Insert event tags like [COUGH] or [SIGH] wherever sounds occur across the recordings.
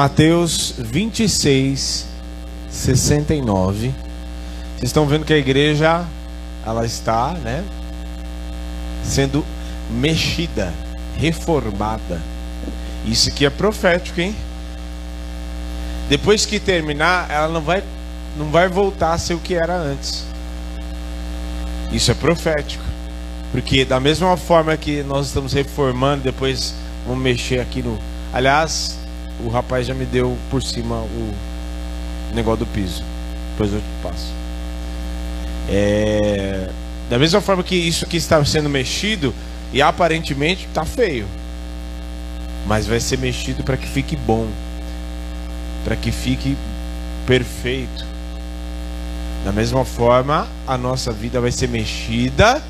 Mateus 26, 69. Vocês estão vendo que a igreja ela está, né, sendo mexida, reformada. Isso aqui é profético, hein? Depois que terminar, ela não vai não vai voltar a ser o que era antes. Isso é profético. Porque da mesma forma que nós estamos reformando, depois vamos mexer aqui no. Aliás, o rapaz já me deu por cima o negócio do piso. Depois eu te passo. É... Da mesma forma que isso aqui está sendo mexido e aparentemente está feio. Mas vai ser mexido para que fique bom. Para que fique perfeito. Da mesma forma, a nossa vida vai ser mexida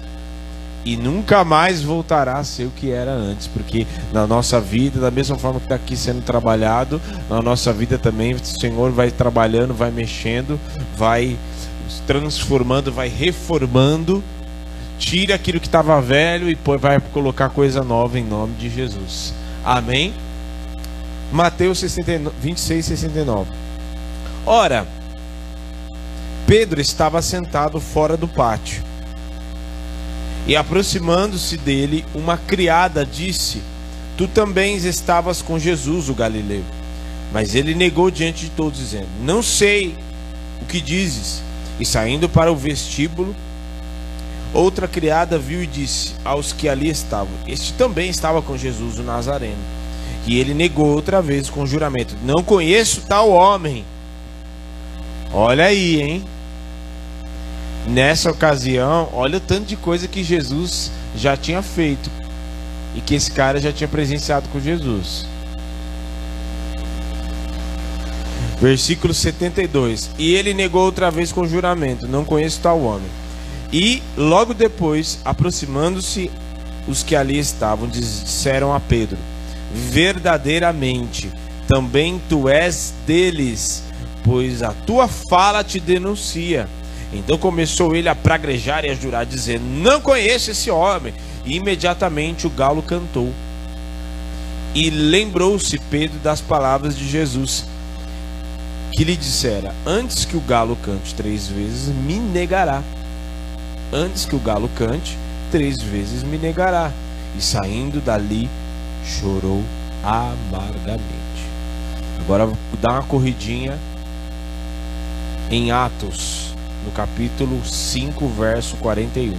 e nunca mais voltará a ser o que era antes, porque na nossa vida, da mesma forma que está aqui sendo trabalhado, na nossa vida também o Senhor vai trabalhando, vai mexendo, vai transformando, vai reformando, tira aquilo que estava velho e vai colocar coisa nova em nome de Jesus. Amém? Mateus 69, 26, 69. Ora, Pedro estava sentado fora do pátio e aproximando-se dele, uma criada disse: Tu também estavas com Jesus, o Galileu. Mas ele negou diante de todos, dizendo: Não sei o que dizes. E saindo para o vestíbulo, outra criada viu e disse aos que ali estavam: Este também estava com Jesus, o Nazareno. E ele negou outra vez com juramento: Não conheço tal homem. Olha aí, hein? Nessa ocasião, olha o tanto de coisa que Jesus já tinha feito e que esse cara já tinha presenciado com Jesus. Versículo 72. E ele negou outra vez com juramento: Não conheço tal homem. E logo depois, aproximando-se os que ali estavam, disseram a Pedro: Verdadeiramente, também tu és deles, pois a tua fala te denuncia. Então começou ele a praguejar e a jurar, dizendo: Não conheço esse homem. E imediatamente o galo cantou. E lembrou-se Pedro das palavras de Jesus, que lhe dissera: Antes que o galo cante três vezes, me negará. Antes que o galo cante, três vezes me negará. E saindo dali, chorou amargamente. Agora dá uma corridinha em Atos no capítulo 5, verso 41.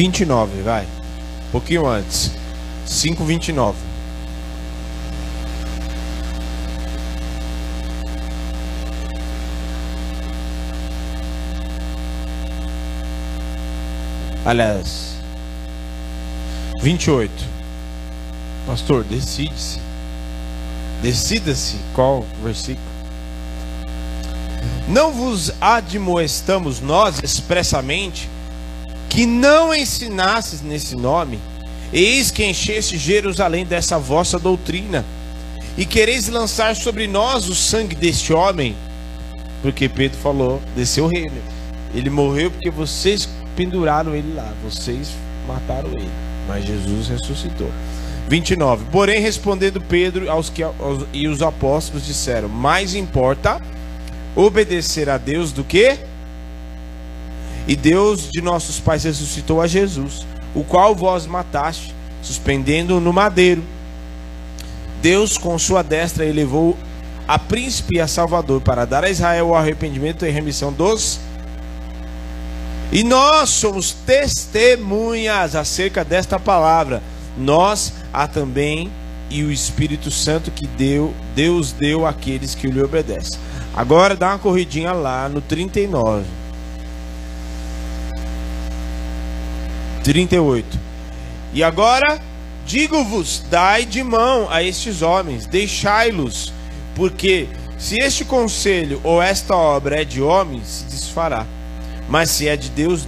Vinte e nove, vai. Um pouquinho antes. 5:29. Aliás, 28. Pastor, decide-se. Decida-se qual versículo. Não vos admoestamos nós expressamente que não ensinasses nesse nome Eis que encheste Jerusalém dessa vossa doutrina, e quereis lançar sobre nós o sangue deste homem, porque Pedro falou: desceu reino. Ele morreu porque vocês penduraram ele lá, vocês mataram ele, mas Jesus ressuscitou. 29. Porém, respondendo Pedro aos que, aos, e os apóstolos disseram: Mais importa obedecer a Deus do que? E Deus de nossos pais ressuscitou a Jesus o qual vós mataste, suspendendo-o no madeiro. Deus, com sua destra, elevou a príncipe e a salvador para dar a Israel o arrependimento e remissão dos. E nós somos testemunhas acerca desta palavra. Nós a também e o Espírito Santo que deu, Deus deu àqueles que lhe obedecem. Agora dá uma corridinha lá no 39. 38. E agora digo-vos: dai de mão a estes homens, deixai-los, porque se este conselho ou esta obra é de homens, se desfará. Mas se é de Deus,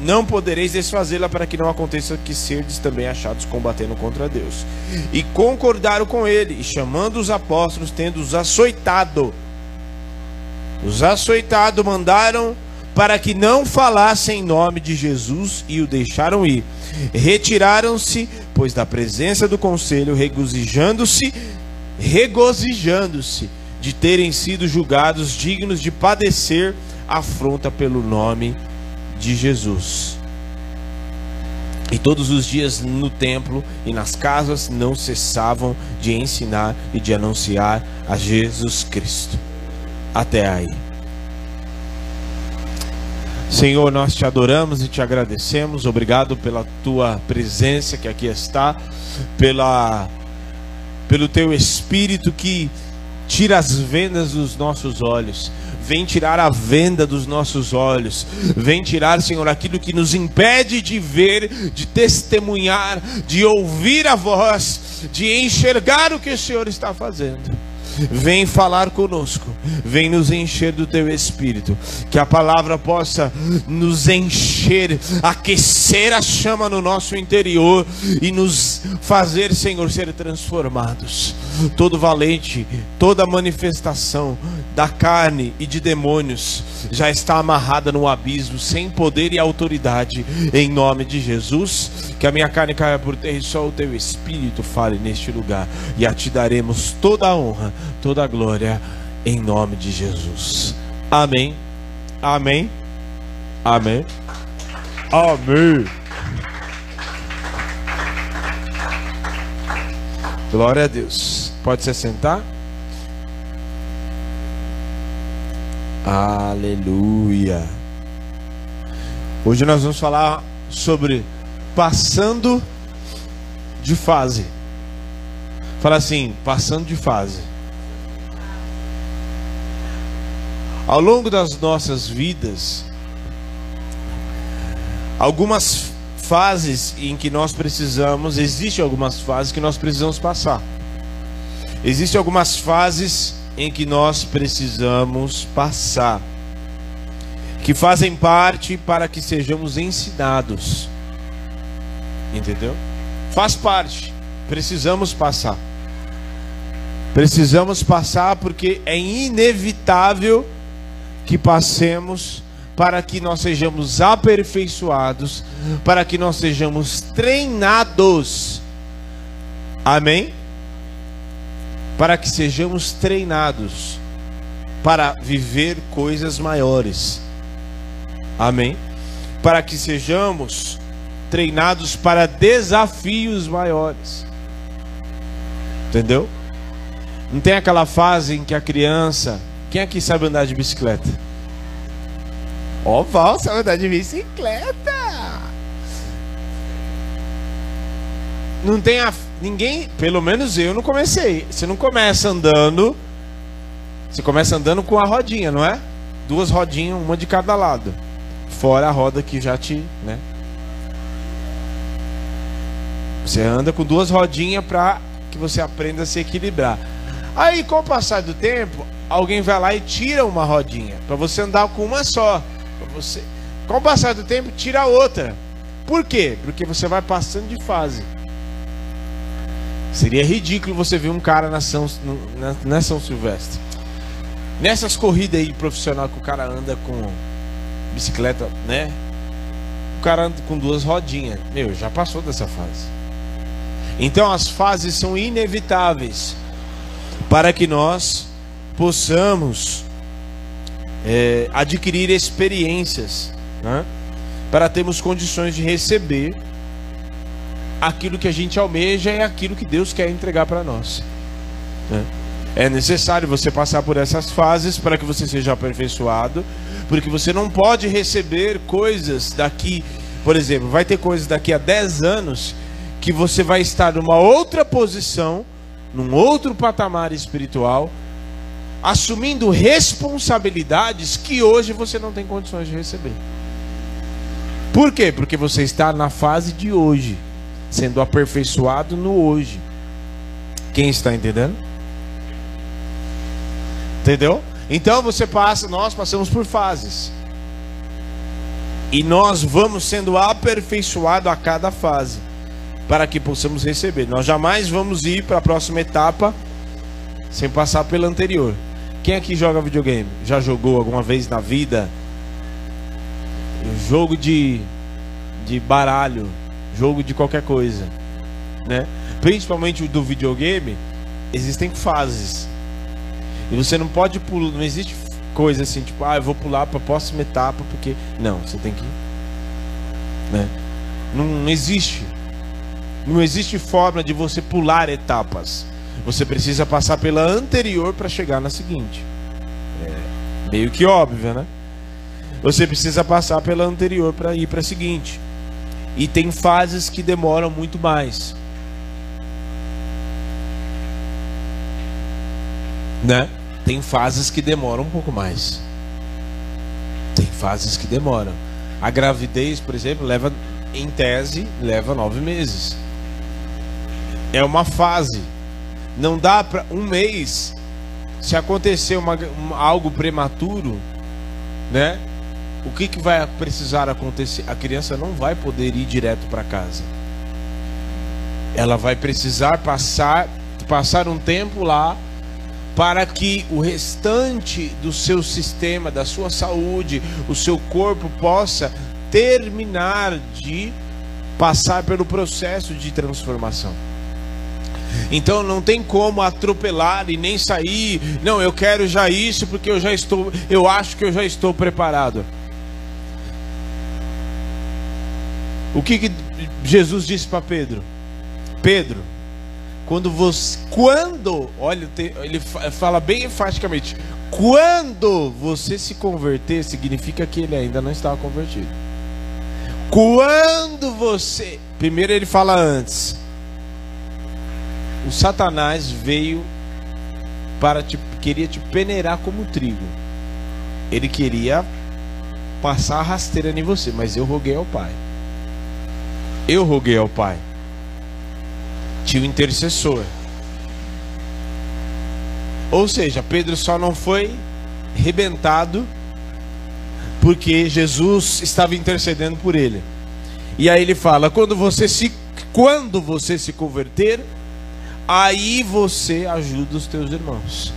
não podereis desfazê-la para que não aconteça que serdes também achados combatendo contra Deus. E concordaram com ele, e chamando os apóstolos, tendo-os açoitado, os açoitado mandaram para que não falassem em nome de Jesus e o deixaram ir. Retiraram-se, pois da presença do conselho, regozijando-se, regozijando-se de terem sido julgados dignos de padecer afronta pelo nome de Jesus. E todos os dias no templo e nas casas não cessavam de ensinar e de anunciar a Jesus Cristo. Até aí. Senhor, nós te adoramos e te agradecemos. Obrigado pela tua presença que aqui está, pela pelo teu espírito que tira as vendas dos nossos olhos. Vem tirar a venda dos nossos olhos. Vem tirar, Senhor, aquilo que nos impede de ver, de testemunhar, de ouvir a voz, de enxergar o que o Senhor está fazendo. Vem falar conosco, vem nos encher do teu espírito, que a palavra possa nos encher, aquecer a chama no nosso interior e nos fazer, Senhor, ser transformados. Todo valente, toda manifestação da carne e de demônios já está amarrada no abismo, sem poder e autoridade, em nome de Jesus. Que a minha carne caia por terra e só o teu espírito fale neste lugar, e a ti daremos toda a honra toda a glória em nome de Jesus. Amém. Amém. Amém. Amém. Glória a Deus. Pode se sentar? Aleluia. Hoje nós vamos falar sobre passando de fase. Fala assim, passando de fase. Ao longo das nossas vidas, algumas fases em que nós precisamos, existem algumas fases que nós precisamos passar. Existem algumas fases em que nós precisamos passar, que fazem parte para que sejamos ensinados. Entendeu? Faz parte. Precisamos passar. Precisamos passar porque é inevitável que passemos para que nós sejamos aperfeiçoados, para que nós sejamos treinados. Amém? Para que sejamos treinados para viver coisas maiores. Amém? Para que sejamos treinados para desafios maiores. Entendeu? Não tem aquela fase em que a criança quem aqui sabe andar de bicicleta? Ó, oh, Val sabe andar de bicicleta. Não tem a. Ninguém, pelo menos eu não comecei. Você não começa andando. Você começa andando com a rodinha, não é? Duas rodinhas, uma de cada lado. Fora a roda que já te. Né? Você anda com duas rodinhas para que você aprenda a se equilibrar. Aí, com o passar do tempo, alguém vai lá e tira uma rodinha para você andar com uma só. Você, com o passar do tempo, tira outra. Por quê? Porque você vai passando de fase. Seria ridículo você ver um cara na São, na, na São Silvestre. Nessas corridas aí profissional que o cara anda com bicicleta, né? O cara anda com duas rodinhas. Meu, já passou dessa fase. Então as fases são inevitáveis para que nós possamos é, adquirir experiências, né? para termos condições de receber aquilo que a gente almeja e aquilo que Deus quer entregar para nós. Né? É necessário você passar por essas fases para que você seja aperfeiçoado, porque você não pode receber coisas daqui, por exemplo, vai ter coisas daqui a 10 anos que você vai estar numa outra posição, num outro patamar espiritual, assumindo responsabilidades que hoje você não tem condições de receber. Por quê? Porque você está na fase de hoje, sendo aperfeiçoado no hoje. Quem está entendendo? Entendeu? Então você passa, nós passamos por fases. E nós vamos sendo aperfeiçoados a cada fase para que possamos receber. Nós jamais vamos ir para a próxima etapa sem passar pela anterior. Quem aqui joga videogame? Já jogou alguma vez na vida? Jogo de, de baralho, jogo de qualquer coisa, né? Principalmente do videogame, existem fases. E você não pode pular, não existe coisa assim, tipo, ah, eu vou pular para a próxima etapa porque não, você tem que né? Não existe. Não existe forma de você pular etapas. Você precisa passar pela anterior para chegar na seguinte. É meio que óbvio, né? Você precisa passar pela anterior para ir para a seguinte. E tem fases que demoram muito mais. Né? Tem fases que demoram um pouco mais. Tem fases que demoram. A gravidez, por exemplo, leva, em tese, leva nove meses. É uma fase. Não dá para um mês. Se acontecer uma, um, algo prematuro, né? O que, que vai precisar acontecer? A criança não vai poder ir direto para casa. Ela vai precisar passar, passar um tempo lá para que o restante do seu sistema, da sua saúde, o seu corpo possa terminar de passar pelo processo de transformação. Então não tem como atropelar e nem sair, não, eu quero já isso porque eu já estou, eu acho que eu já estou preparado. O que, que Jesus disse para Pedro? Pedro, quando você, quando, olha, ele fala bem enfaticamente, quando você se converter, significa que ele ainda não estava convertido. Quando você, primeiro ele fala antes, o Satanás veio para te queria te peneirar como trigo. Ele queria passar a rasteira em você, mas eu roguei ao Pai. Eu roguei ao Pai. Tinha o intercessor. Ou seja, Pedro só não foi rebentado porque Jesus estava intercedendo por ele. E aí ele fala: quando você se quando você se converter, aí você ajuda os teus irmãos.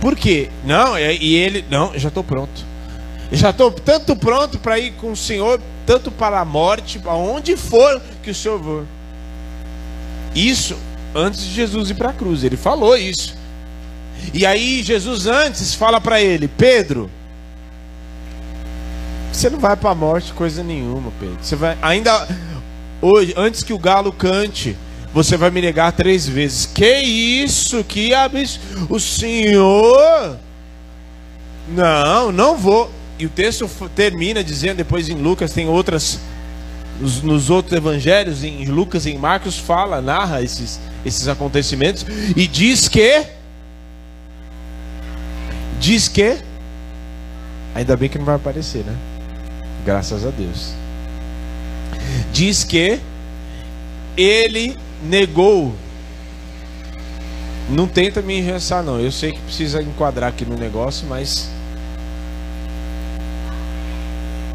Por quê? Não, e ele, não, já estou pronto. Já estou tanto pronto para ir com o Senhor, tanto para a morte, para onde for que o Senhor for. Isso antes de Jesus ir para a cruz, ele falou isso. E aí Jesus antes fala para ele, Pedro, você não vai para a morte coisa nenhuma, Pedro. Você vai ainda hoje, antes que o galo cante, você vai me negar três vezes. Que isso? Que absurdo. O Senhor. Não, não vou. E o texto termina dizendo, depois em Lucas tem outras. Nos, nos outros evangelhos, em Lucas e em Marcos, fala, narra esses, esses acontecimentos. E diz que. Diz que. Ainda bem que não vai aparecer, né? Graças a Deus. Diz que ele negou. Não tenta me engessar, não. Eu sei que precisa enquadrar aqui no negócio, mas.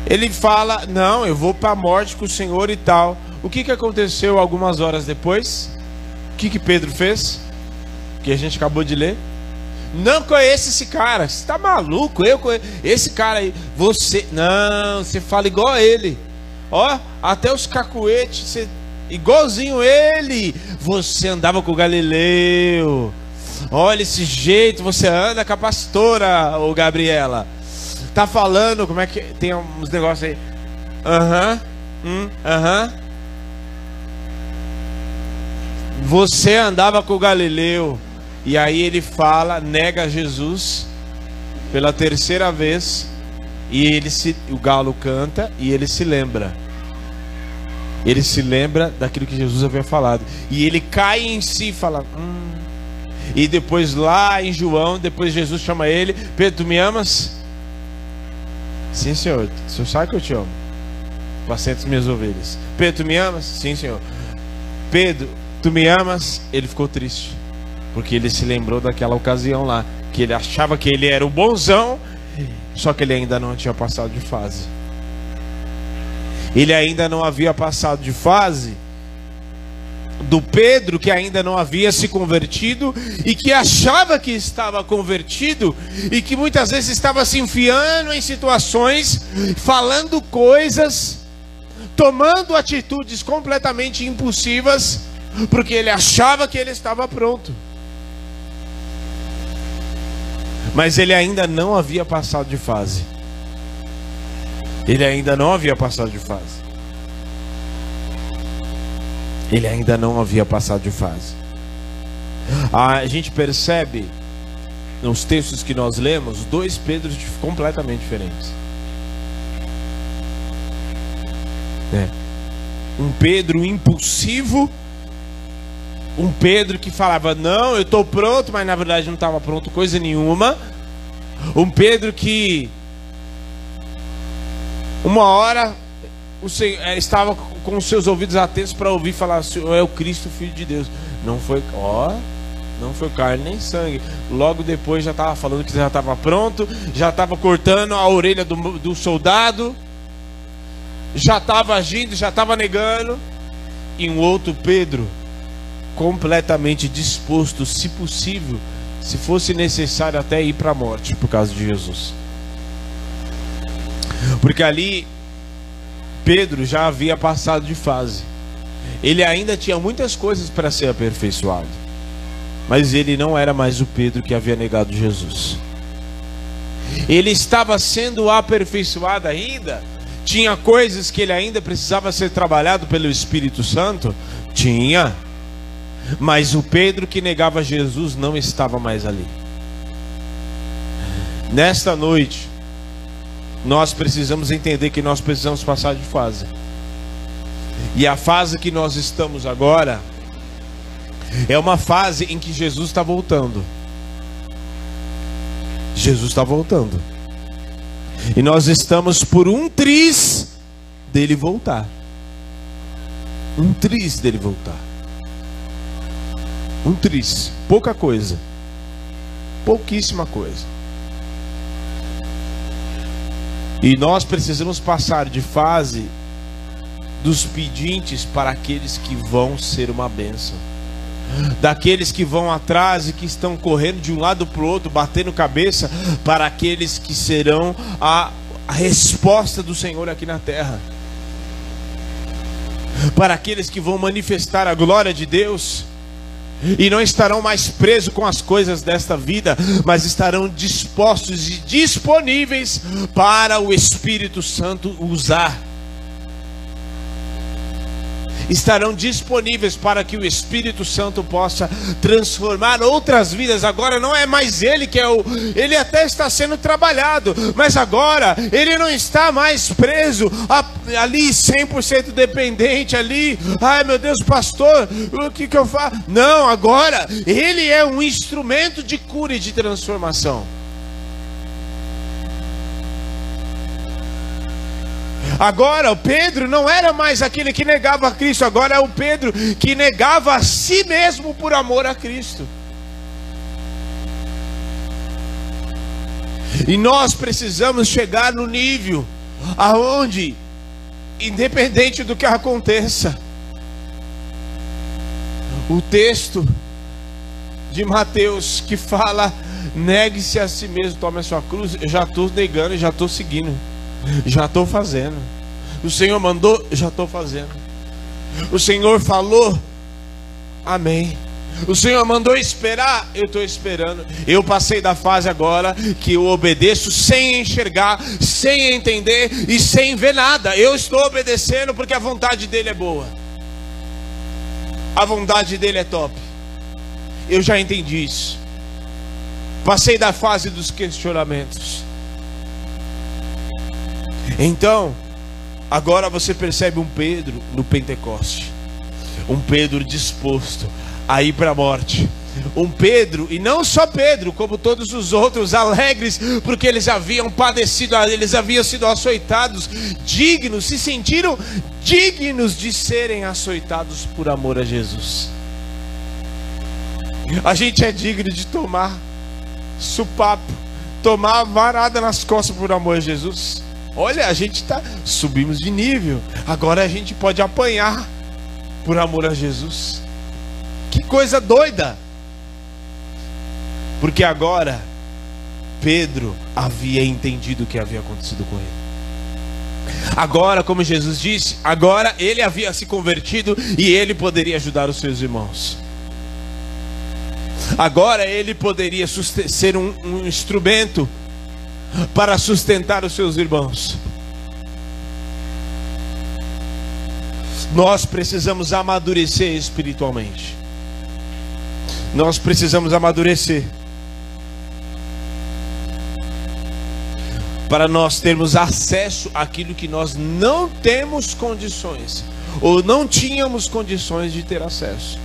Ele fala: Não, eu vou para a morte com o Senhor e tal. O que, que aconteceu algumas horas depois? O que, que Pedro fez? Que a gente acabou de ler. Não conheço esse cara. Você está maluco? Eu conheço. Esse cara aí. Você. Não, você fala igual a ele. Ó, até os cacuetes, você igualzinho ele. Você andava com o Galileu. Olha esse jeito, você anda com a pastora, ô Gabriela. Tá falando, como é que tem uns negócios aí? Aham, uhum, aham. Uhum. Você andava com o Galileu. E aí ele fala, nega Jesus pela terceira vez. E ele se, o galo canta e ele se lembra. Ele se lembra daquilo que Jesus havia falado. E ele cai em si e fala: hum. E depois lá em João, depois Jesus chama ele: Pedro, tu me amas? Sim, senhor. O senhor sabe que eu te amo. Pacientes minhas ovelhas. Pedro, tu me amas? Sim, senhor. Pedro, tu me amas? Ele ficou triste. Porque ele se lembrou daquela ocasião lá. Que ele achava que ele era o bonzão Só que ele ainda não tinha passado de fase. Ele ainda não havia passado de fase do Pedro que ainda não havia se convertido e que achava que estava convertido e que muitas vezes estava se enfiando em situações, falando coisas, tomando atitudes completamente impulsivas, porque ele achava que ele estava pronto. Mas ele ainda não havia passado de fase. Ele ainda não havia passado de fase. Ele ainda não havia passado de fase. A gente percebe nos textos que nós lemos dois Pedros completamente diferentes. É. Um Pedro impulsivo, um Pedro que falava: Não, eu estou pronto, mas na verdade não estava pronto coisa nenhuma. Um Pedro que, uma hora, o Senhor, é, estava com os seus ouvidos atentos para ouvir falar: Senhor é o Cristo, Filho de Deus. Não foi, ó, não foi carne nem sangue. Logo depois já estava falando que já estava pronto, já estava cortando a orelha do, do soldado, já estava agindo, já estava negando. E um outro Pedro, completamente disposto, se possível, se fosse necessário, até ir para a morte por causa de Jesus. Porque ali Pedro já havia passado de fase. Ele ainda tinha muitas coisas para ser aperfeiçoado. Mas ele não era mais o Pedro que havia negado Jesus. Ele estava sendo aperfeiçoado ainda. Tinha coisas que ele ainda precisava ser trabalhado pelo Espírito Santo? Tinha. Mas o Pedro que negava Jesus não estava mais ali. Nesta noite, nós precisamos entender que nós precisamos passar de fase. E a fase que nós estamos agora é uma fase em que Jesus está voltando. Jesus está voltando. E nós estamos por um triz dele voltar. Um triz dele voltar. Um triz. Pouca coisa. Pouquíssima coisa. E nós precisamos passar de fase dos pedintes para aqueles que vão ser uma bênção. Daqueles que vão atrás e que estão correndo de um lado para o outro, batendo cabeça, para aqueles que serão a resposta do Senhor aqui na terra. Para aqueles que vão manifestar a glória de Deus e não estarão mais presos com as coisas desta vida, mas estarão dispostos e disponíveis para o Espírito Santo usar estarão disponíveis para que o Espírito Santo possa transformar outras vidas. Agora não é mais ele que é o. Ele até está sendo trabalhado, mas agora ele não está mais preso ali 100% dependente ali. Ai meu Deus, pastor, o que, que eu faço? Não, agora ele é um instrumento de cura e de transformação. Agora o Pedro não era mais aquele que negava a Cristo, agora é o Pedro que negava a si mesmo por amor a Cristo. E nós precisamos chegar no nível aonde, independente do que aconteça, o texto de Mateus que fala: negue-se a si mesmo, tome a sua cruz. Eu já estou negando, já estou seguindo. Já estou fazendo. O Senhor mandou, já estou fazendo. O Senhor falou, amém. O Senhor mandou esperar, eu estou esperando. Eu passei da fase agora que eu obedeço sem enxergar, sem entender e sem ver nada. Eu estou obedecendo porque a vontade dele é boa. A vontade dele é top. Eu já entendi isso. Passei da fase dos questionamentos. Então, agora você percebe um Pedro no Pentecoste, um Pedro disposto a ir para a morte. Um Pedro, e não só Pedro, como todos os outros, alegres, porque eles haviam padecido, eles haviam sido açoitados, dignos, se sentiram dignos de serem açoitados por amor a Jesus. A gente é digno de tomar supapo, tomar varada nas costas por amor a Jesus. Olha, a gente tá subimos de nível. Agora a gente pode apanhar por amor a Jesus. Que coisa doida! Porque agora Pedro havia entendido o que havia acontecido com ele. Agora, como Jesus disse, agora ele havia se convertido e ele poderia ajudar os seus irmãos. Agora ele poderia ser um, um instrumento para sustentar os seus irmãos. Nós precisamos amadurecer espiritualmente. Nós precisamos amadurecer. Para nós termos acesso àquilo que nós não temos condições, ou não tínhamos condições de ter acesso.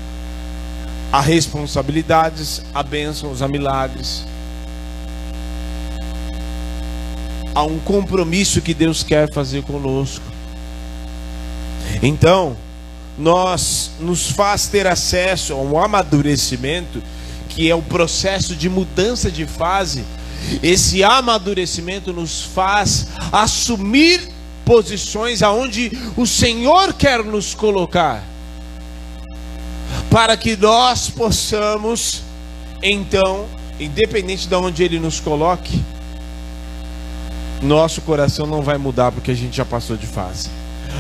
A responsabilidades, a bênçãos, a milagres. Há um compromisso que Deus quer fazer conosco. Então, nós nos faz ter acesso a um amadurecimento que é o processo de mudança de fase. Esse amadurecimento nos faz assumir posições aonde o Senhor quer nos colocar, para que nós possamos, então, independente de onde Ele nos coloque, nosso coração não vai mudar porque a gente já passou de fase.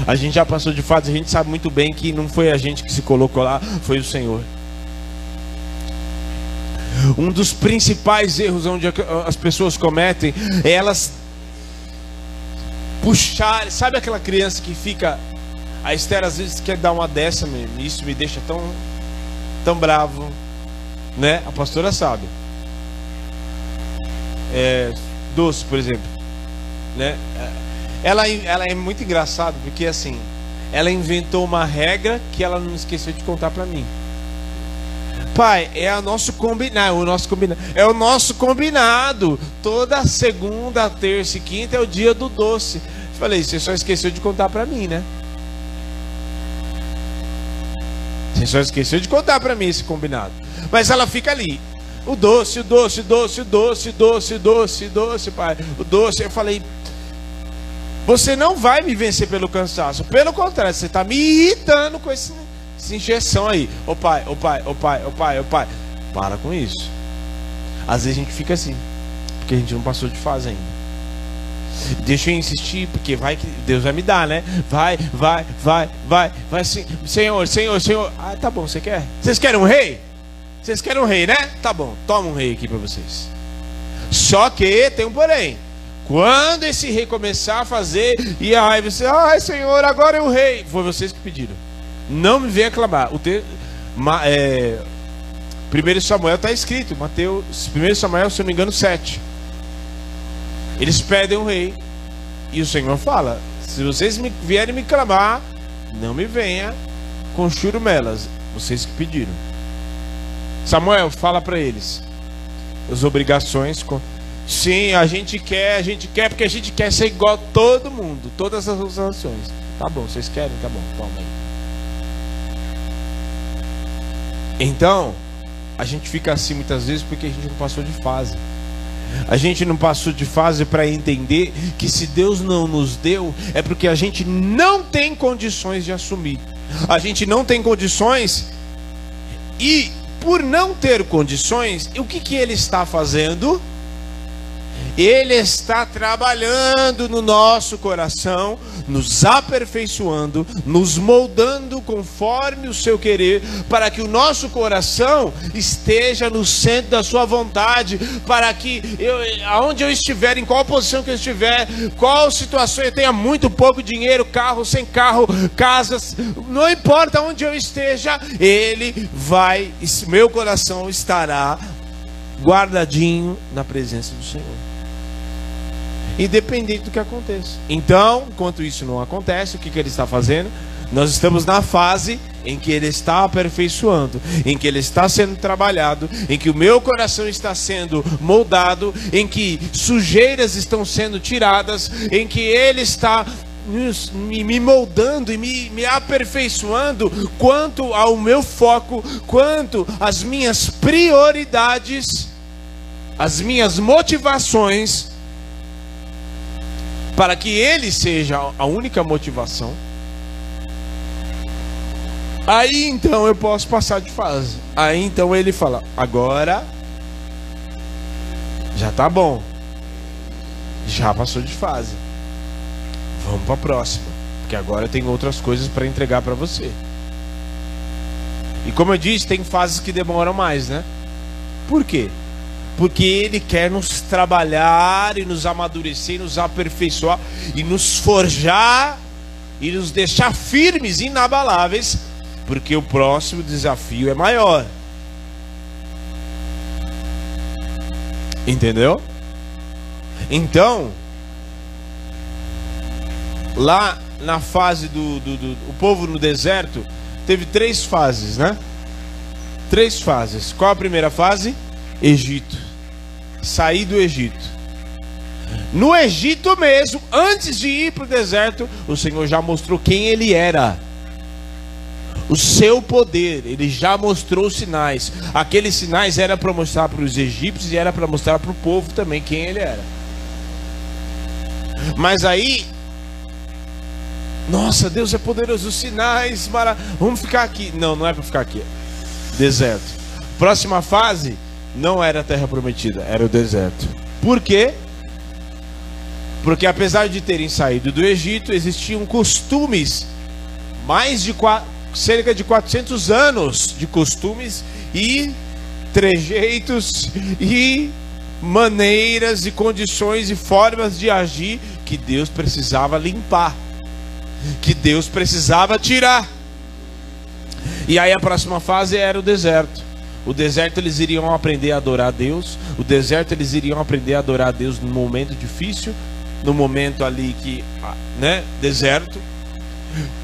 A gente já passou de fase, a gente sabe muito bem que não foi a gente que se colocou lá, foi o Senhor. Um dos principais erros onde as pessoas cometem é elas puxar, sabe aquela criança que fica a Esther às vezes quer dar uma dessa mesmo, isso me deixa tão tão bravo, né? A pastora sabe. É, doce, por exemplo, né? Ela, ela é muito engraçada porque assim, ela inventou uma regra que ela não esqueceu de contar para mim. Pai, é o nosso combinado, o nosso combinado, é o nosso combinado. Toda segunda, terça e quinta é o dia do doce. Falei, você só esqueceu de contar para mim, né? Você só esqueceu de contar para mim esse combinado. Mas ela fica ali. O doce, o doce, doce, doce, doce, doce, doce, pai. O doce. Eu falei, você não vai me vencer pelo cansaço. Pelo contrário, você está me irritando com esse, essa injeção aí. Ô pai, ô pai, ô pai, ô pai, ô pai. Para com isso. Às vezes a gente fica assim. Porque a gente não passou de fase ainda. Deixa eu insistir, porque vai que Deus vai me dar, né? Vai, vai, vai, vai, vai sim. Senhor, Senhor, Senhor. Ah, tá bom, você quer? Vocês querem um rei? Vocês querem um rei, né? Tá bom, toma um rei aqui para vocês. Só que tem um porém. Quando esse rei começar a fazer, e aí você, ai Senhor, agora é o rei. Foi vocês que pediram. Não me venha clamar. O te, ma, é, 1 Samuel está escrito, Mateus, 1 Samuel, se eu não me engano, 7. Eles pedem um rei. E o Senhor fala: se vocês me, vierem me clamar, não me venha com churumelas. Vocês que pediram. Samuel, fala para eles as obrigações. Sim, a gente quer, a gente quer porque a gente quer ser igual a todo mundo, todas as nações. Tá bom, vocês querem? Tá bom, toma aí. Então, a gente fica assim muitas vezes porque a gente não passou de fase. A gente não passou de fase para entender que se Deus não nos deu, é porque a gente não tem condições de assumir. A gente não tem condições e por não ter condições, o que, que ele está fazendo? Ele está trabalhando no nosso coração, nos aperfeiçoando, nos moldando conforme o seu querer, para que o nosso coração esteja no centro da sua vontade, para que eu, aonde eu estiver, em qual posição que eu estiver, qual situação eu tenha muito pouco dinheiro, carro, sem carro, casas, não importa onde eu esteja, ele vai, meu coração estará guardadinho na presença do Senhor independente do que aconteça. Então, enquanto isso não acontece, o que, que ele está fazendo? Nós estamos na fase em que ele está aperfeiçoando, em que ele está sendo trabalhado, em que o meu coração está sendo moldado, em que sujeiras estão sendo tiradas, em que ele está me moldando e me, me aperfeiçoando quanto ao meu foco, quanto às minhas prioridades as minhas motivações para que ele seja a única motivação, aí então eu posso passar de fase. Aí então ele fala: agora já tá bom, já passou de fase, vamos para a próxima, porque agora tem outras coisas para entregar para você. E como eu disse, tem fases que demoram mais, né? Por quê? Porque Ele quer nos trabalhar e nos amadurecer, nos aperfeiçoar e nos forjar e nos deixar firmes, inabaláveis, porque o próximo desafio é maior. Entendeu? Então, lá na fase do, do, do o povo no deserto, teve três fases, né? Três fases. Qual a primeira fase? Egito. Sair do Egito. No Egito mesmo, antes de ir para o deserto, o Senhor já mostrou quem ele era. O seu poder, ele já mostrou sinais. Aqueles sinais era para mostrar para os egípcios e era para mostrar para o povo também quem ele era. Mas aí nossa, Deus é poderoso, os sinais, mara... vamos ficar aqui. Não, não é para ficar aqui. Deserto. Próxima fase não era a terra prometida, era o deserto. Por quê? Porque apesar de terem saído do Egito, existiam costumes, mais de cerca de 400 anos de costumes e trejeitos e maneiras e condições e formas de agir que Deus precisava limpar que Deus precisava tirar. E aí a próxima fase era o deserto. O deserto eles iriam aprender a adorar a Deus. O deserto eles iriam aprender a adorar a Deus no momento difícil, no momento ali que, né, deserto.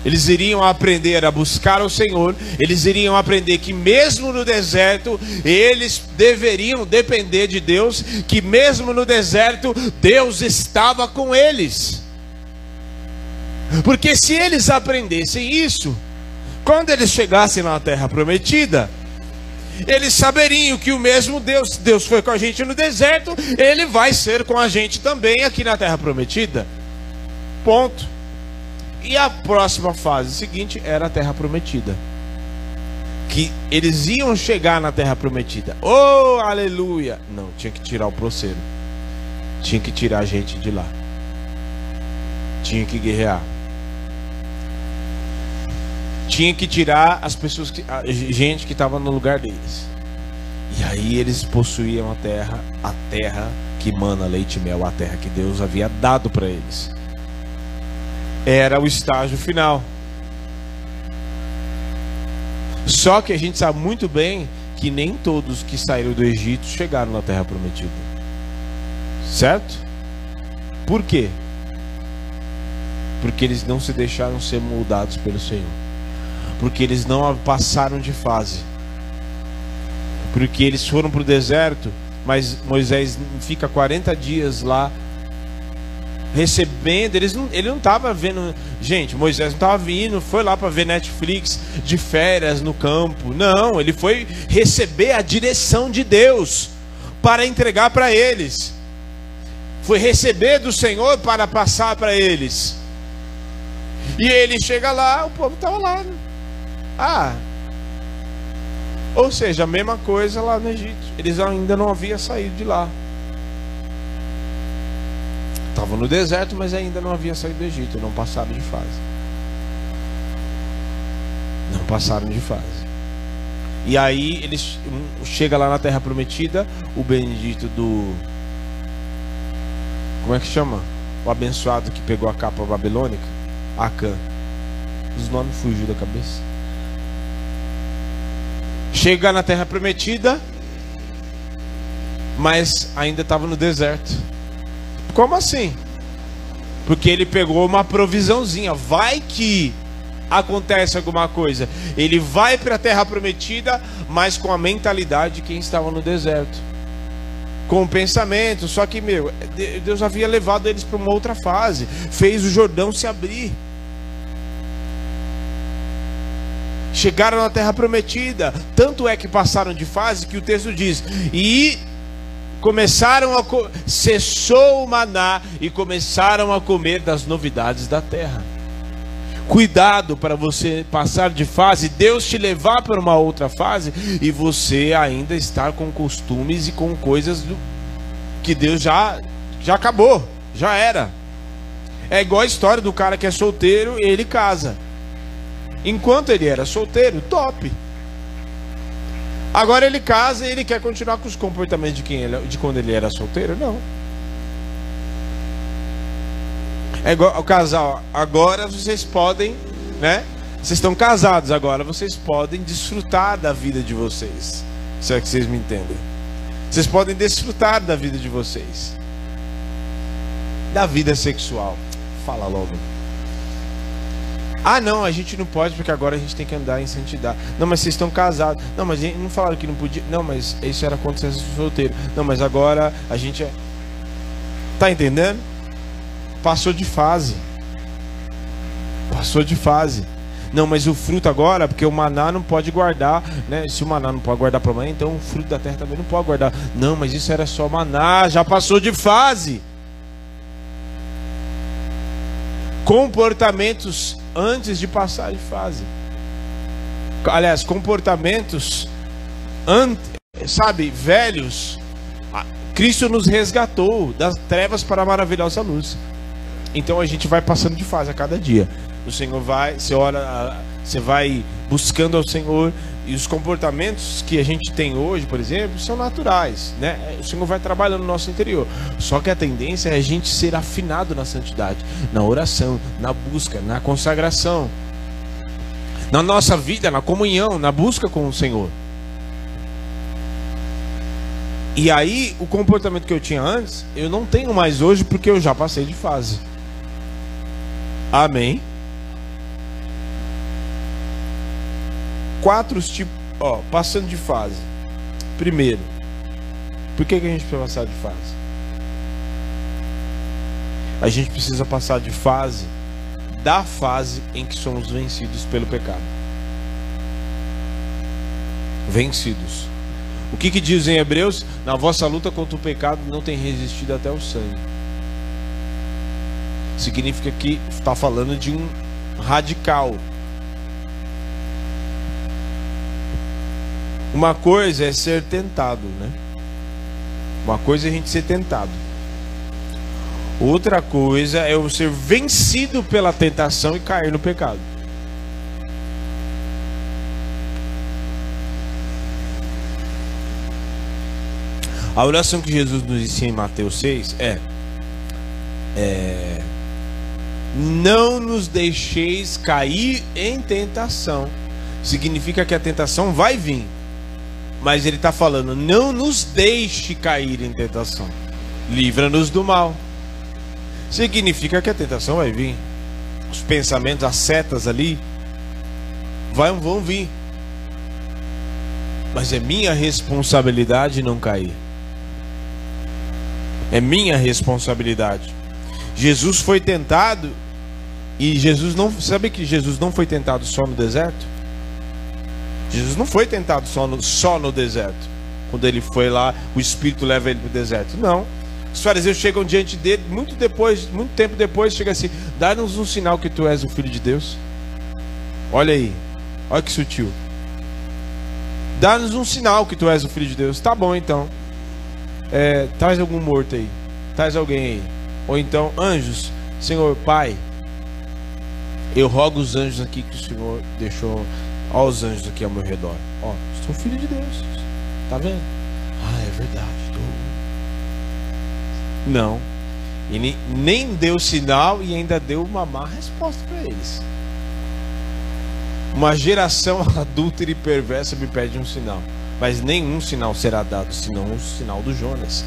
Eles iriam aprender a buscar o Senhor. Eles iriam aprender que mesmo no deserto eles deveriam depender de Deus, que mesmo no deserto Deus estava com eles. Porque se eles aprendessem isso, quando eles chegassem na terra prometida, eles saberiam que o mesmo Deus, Deus foi com a gente no deserto, ele vai ser com a gente também aqui na terra prometida. Ponto. E a próxima fase seguinte era a terra prometida. Que eles iam chegar na terra prometida. Oh, aleluia! Não, tinha que tirar o proceiro. Tinha que tirar a gente de lá. Tinha que guerrear tinha que tirar as pessoas, que, a gente que estava no lugar deles. E aí eles possuíam a terra, a terra que mana leite e mel, a terra que Deus havia dado para eles. Era o estágio final. Só que a gente sabe muito bem que nem todos que saíram do Egito chegaram na terra prometida. Certo? Por quê? Porque eles não se deixaram ser moldados pelo Senhor porque eles não passaram de fase. Porque eles foram para o deserto, mas Moisés fica 40 dias lá recebendo. Eles não, ele não estava vendo. Gente, Moisés não estava vindo, foi lá para ver Netflix de férias no campo. Não, ele foi receber a direção de Deus para entregar para eles. Foi receber do Senhor para passar para eles. E ele chega lá, o povo estava lá. Né? Ah, ou seja, a mesma coisa lá no Egito. Eles ainda não haviam saído de lá. Estavam no deserto, mas ainda não haviam saído do Egito. Não passaram de fase. Não passaram de fase. E aí eles chega lá na Terra Prometida, o bendito do como é que chama? O abençoado que pegou a capa babilônica, Acã. Os nomes fugiu da cabeça. Chega na terra prometida, mas ainda estava no deserto. Como assim? Porque ele pegou uma provisãozinha. Vai que acontece alguma coisa. Ele vai para a terra prometida, mas com a mentalidade de quem estava no deserto. Com o pensamento, só que, meu, Deus havia levado eles para uma outra fase, fez o Jordão se abrir. Chegaram na terra prometida. Tanto é que passaram de fase que o texto diz: e começaram a cessou o maná e começaram a comer das novidades da terra. Cuidado para você passar de fase, Deus te levar para uma outra fase e você ainda estar com costumes e com coisas do... que Deus já já acabou, já era. É igual a história do cara que é solteiro e ele casa. Enquanto ele era solteiro, top. Agora ele casa e ele quer continuar com os comportamentos de quem ele, de quando ele era solteiro? Não. É igual o casal. Agora vocês podem, né? Vocês estão casados agora, vocês podem desfrutar da vida de vocês. Se é que vocês me entendem. Vocês podem desfrutar da vida de vocês. Da vida sexual. Fala logo. Ah, não, a gente não pode porque agora a gente tem que andar em santidade. Não, mas vocês estão casados. Não, mas não falaram que não podia. Não, mas isso era quando você solteiro. Não, mas agora a gente é. Tá entendendo? Passou de fase. Passou de fase. Não, mas o fruto agora, porque o maná não pode guardar, né? Se o maná não pode guardar para amanhã, então o fruto da terra também não pode guardar. Não, mas isso era só maná, já passou de fase. Comportamentos antes de passar de fase. Aliás, comportamentos, sabe, velhos. Cristo nos resgatou das trevas para a maravilhosa luz. Então a gente vai passando de fase a cada dia. O Senhor vai, você ora, você vai buscando ao Senhor e os comportamentos que a gente tem hoje, por exemplo, são naturais, né? O Senhor vai trabalhando no nosso interior. Só que a tendência é a gente ser afinado na santidade, na oração, na busca, na consagração, na nossa vida, na comunhão, na busca com o Senhor. E aí, o comportamento que eu tinha antes, eu não tenho mais hoje porque eu já passei de fase. Amém. Quatro tipos, ó, passando de fase. Primeiro, por que, que a gente precisa passar de fase? A gente precisa passar de fase da fase em que somos vencidos pelo pecado. Vencidos. O que, que diz em Hebreus? Na vossa luta contra o pecado não tem resistido até o sangue. Significa que está falando de um radical, Uma coisa é ser tentado, né? Uma coisa é a gente ser tentado. Outra coisa é eu ser vencido pela tentação e cair no pecado. A oração que Jesus nos ensina em Mateus 6 é, é não nos deixeis cair em tentação. Significa que a tentação vai vir. Mas ele está falando: não nos deixe cair em tentação, livra-nos do mal. Significa que a tentação vai vir, os pensamentos, as setas ali, vão, vir. Mas é minha responsabilidade não cair. É minha responsabilidade. Jesus foi tentado e Jesus não sabe que Jesus não foi tentado só no deserto. Jesus não foi tentado só no, só no deserto. Quando ele foi lá, o Espírito leva ele para o deserto. Não. Os fariseus chegam diante dele, muito depois, muito tempo depois, chega assim: dá-nos um sinal que tu és o Filho de Deus. Olha aí, olha que sutil. Dá-nos um sinal que tu és o Filho de Deus. Tá bom então. É, traz algum morto aí. Traz alguém aí. Ou então, anjos, Senhor Pai, eu rogo os anjos aqui que o Senhor deixou Olha os anjos aqui ao meu redor. Ó, sou filho de Deus. Tá vendo? Ah, é verdade. Não. Ele nem deu sinal e ainda deu uma má resposta para eles. Uma geração [LAUGHS] adúltera e perversa me pede um sinal. Mas nenhum sinal será dado, senão o sinal do Jonas.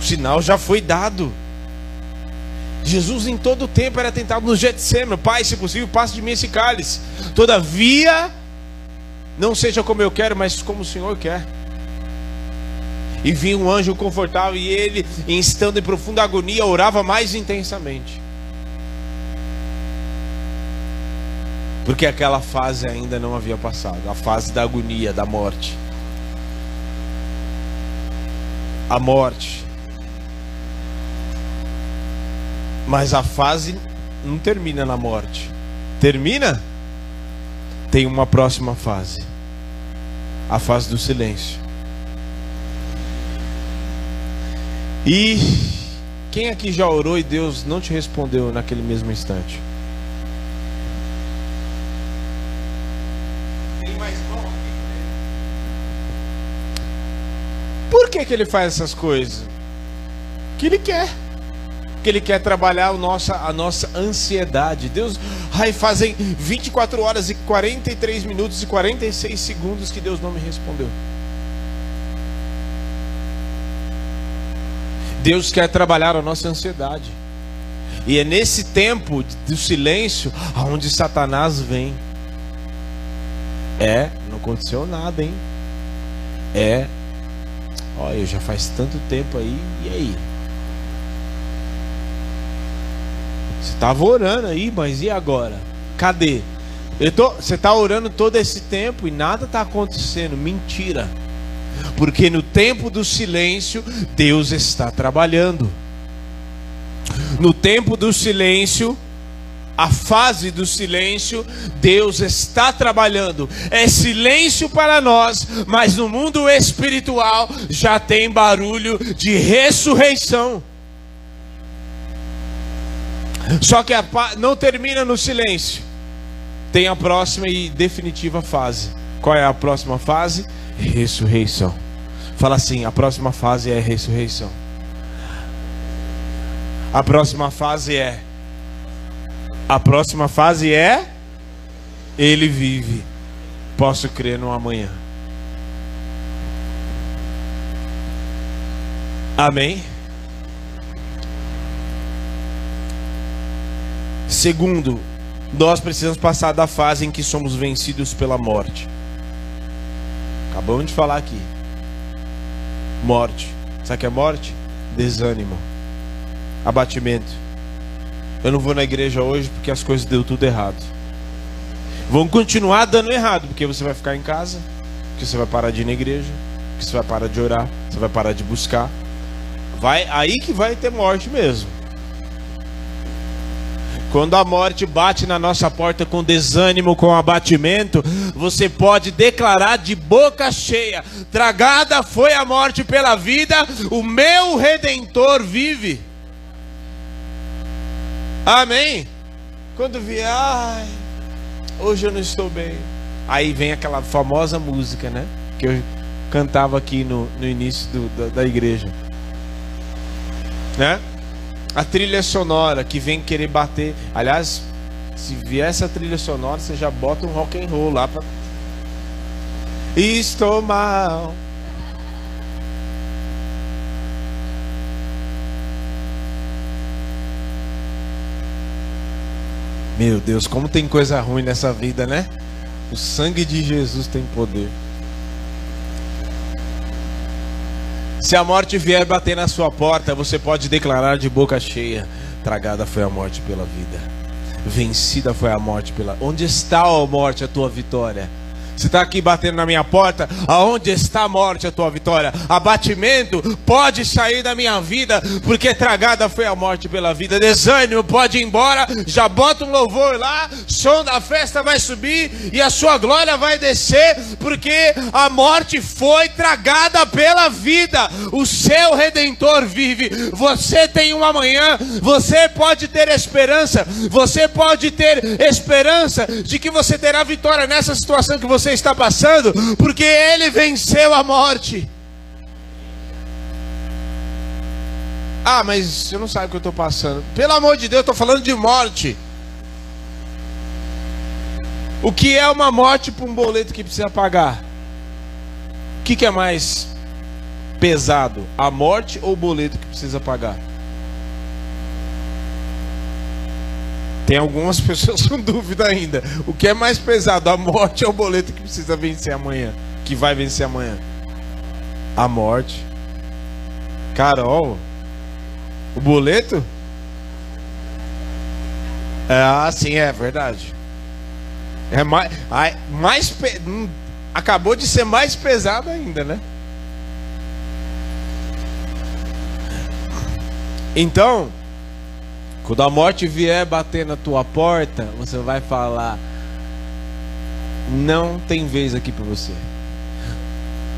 O sinal já foi dado. Jesus em todo o tempo era tentado no Getsemane. Pai, se possível, passe de mim esse cálice. Todavia, não seja como eu quero, mas como o Senhor quer. E vinha um anjo confortável e ele, estando em profunda agonia, orava mais intensamente. Porque aquela fase ainda não havia passado a fase da agonia, da morte. a morte. Mas a fase não termina na morte. Termina? Tem uma próxima fase. A fase do silêncio. E quem aqui já orou e Deus não te respondeu naquele mesmo instante? Aqui? Por que, que ele faz essas coisas? Que ele quer que Ele quer trabalhar o nossa, a nossa ansiedade. Deus, ai, fazem 24 horas e 43 minutos e 46 segundos que Deus não me respondeu. Deus quer trabalhar a nossa ansiedade. E é nesse tempo do silêncio aonde Satanás vem. É, não aconteceu nada, hein? É, olha, já faz tanto tempo aí, e aí? Você estava orando aí, mas e agora? Cadê? Eu tô, você está orando todo esse tempo e nada está acontecendo. Mentira. Porque no tempo do silêncio, Deus está trabalhando. No tempo do silêncio, a fase do silêncio, Deus está trabalhando. É silêncio para nós, mas no mundo espiritual já tem barulho de ressurreição. Só que não termina no silêncio. Tem a próxima e definitiva fase. Qual é a próxima fase? Ressurreição. Fala assim: a próxima fase é ressurreição. A próxima fase é. A próxima fase é. Ele vive. Posso crer no amanhã. Amém? Segundo, nós precisamos passar da fase em que somos vencidos pela morte. Acabamos de falar aqui. Morte. Sabe o que é morte? Desânimo. Abatimento. Eu não vou na igreja hoje porque as coisas deu tudo errado. Vão continuar dando errado, porque você vai ficar em casa, porque você vai parar de ir na igreja, porque você vai parar de orar, você vai parar de buscar. Vai aí que vai ter morte mesmo. Quando a morte bate na nossa porta com desânimo, com abatimento, você pode declarar de boca cheia: Tragada foi a morte pela vida, o meu redentor vive. Amém? Quando vier, ai, hoje eu não estou bem. Aí vem aquela famosa música, né? Que eu cantava aqui no, no início do, da, da igreja. Né? A trilha sonora que vem querer bater. Aliás, se vier essa trilha sonora, você já bota um rock and roll lá para Estou mal. Meu Deus, como tem coisa ruim nessa vida, né? O sangue de Jesus tem poder. Se a morte vier bater na sua porta, você pode declarar de boca cheia: Tragada foi a morte pela vida, vencida foi a morte pela. Onde está, a morte, a tua vitória? Você está aqui batendo na minha porta, aonde está a morte, a tua vitória? Abatimento pode sair da minha vida, porque tragada foi a morte pela vida. Desânimo pode ir embora, já bota um louvor lá, som da festa vai subir e a sua glória vai descer, porque a morte foi tragada pela vida. O seu redentor vive. Você tem um amanhã, você pode ter esperança, você pode ter esperança de que você terá vitória nessa situação que você você está passando, porque Ele venceu a morte. Ah, mas você não sabe o que eu estou passando. Pelo amor de Deus, eu estou falando de morte. O que é uma morte para um boleto que precisa pagar? O que, que é mais pesado? A morte ou o boleto que precisa pagar? Tem algumas [LAUGHS] pessoas com dúvida ainda. O que é mais pesado, a morte ou o boleto que precisa vencer amanhã? Que vai vencer amanhã? A morte. Carol, o boleto? É, ah, sim, é verdade. É mais, mais hum, acabou de ser mais pesado ainda, né? Então, quando a morte vier bater na tua porta, você vai falar: Não tem vez aqui para você.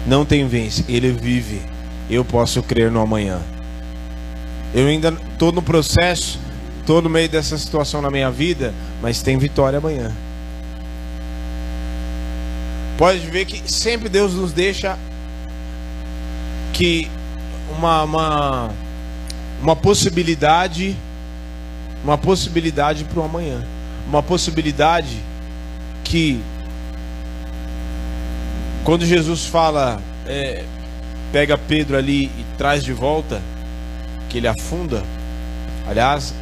Não tem vez. Ele vive. Eu posso crer no amanhã. Eu ainda estou no processo, estou no meio dessa situação na minha vida, mas tem vitória amanhã. Pode ver que sempre Deus nos deixa que uma, uma, uma possibilidade, uma possibilidade para o amanhã, uma possibilidade que quando Jesus fala, é, pega Pedro ali e traz de volta, que ele afunda. Aliás,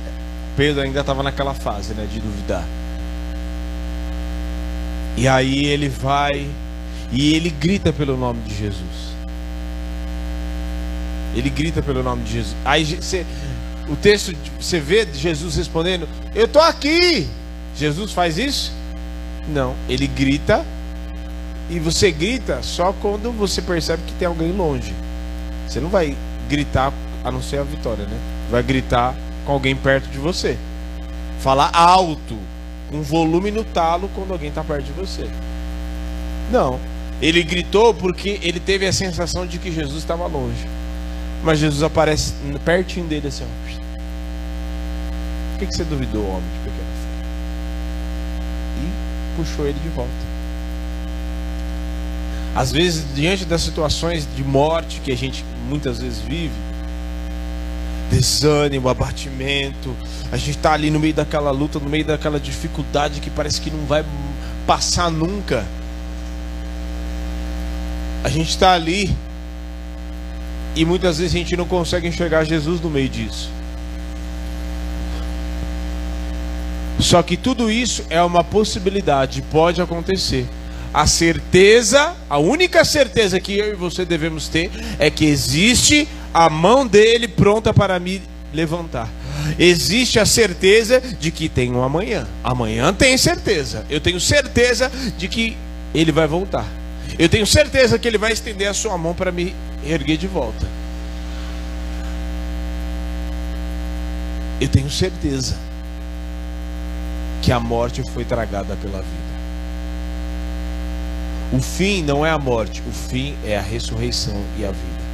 Pedro ainda estava naquela fase, né, de duvidar. E aí ele vai e ele grita pelo nome de Jesus. Ele grita pelo nome de Jesus. Aí você, o texto, você vê Jesus respondendo: Eu estou aqui. Jesus faz isso? Não. Ele grita. E você grita só quando você percebe que tem alguém longe. Você não vai gritar a não ser a vitória, né? Vai gritar com alguém perto de você. Falar alto, com volume no talo quando alguém está perto de você. Não. Ele gritou porque ele teve a sensação de que Jesus estava longe. Mas Jesus aparece pertinho dele assim, ó. Por que, que você duvidou, homem de pequena fé? E puxou ele de volta. Às vezes, diante das situações de morte que a gente muitas vezes vive, desânimo, abatimento. A gente está ali no meio daquela luta, no meio daquela dificuldade que parece que não vai passar nunca. A gente está ali e muitas vezes a gente não consegue enxergar Jesus no meio disso. Só que tudo isso é uma possibilidade, pode acontecer. A certeza, a única certeza que eu e você devemos ter é que existe a mão dele pronta para me levantar. Existe a certeza de que tem um amanhã. Amanhã tem certeza. Eu tenho certeza de que ele vai voltar. Eu tenho certeza que ele vai estender a sua mão para me erguer de volta. Eu tenho certeza que a morte foi tragada pela vida. O fim não é a morte, o fim é a ressurreição e a vida.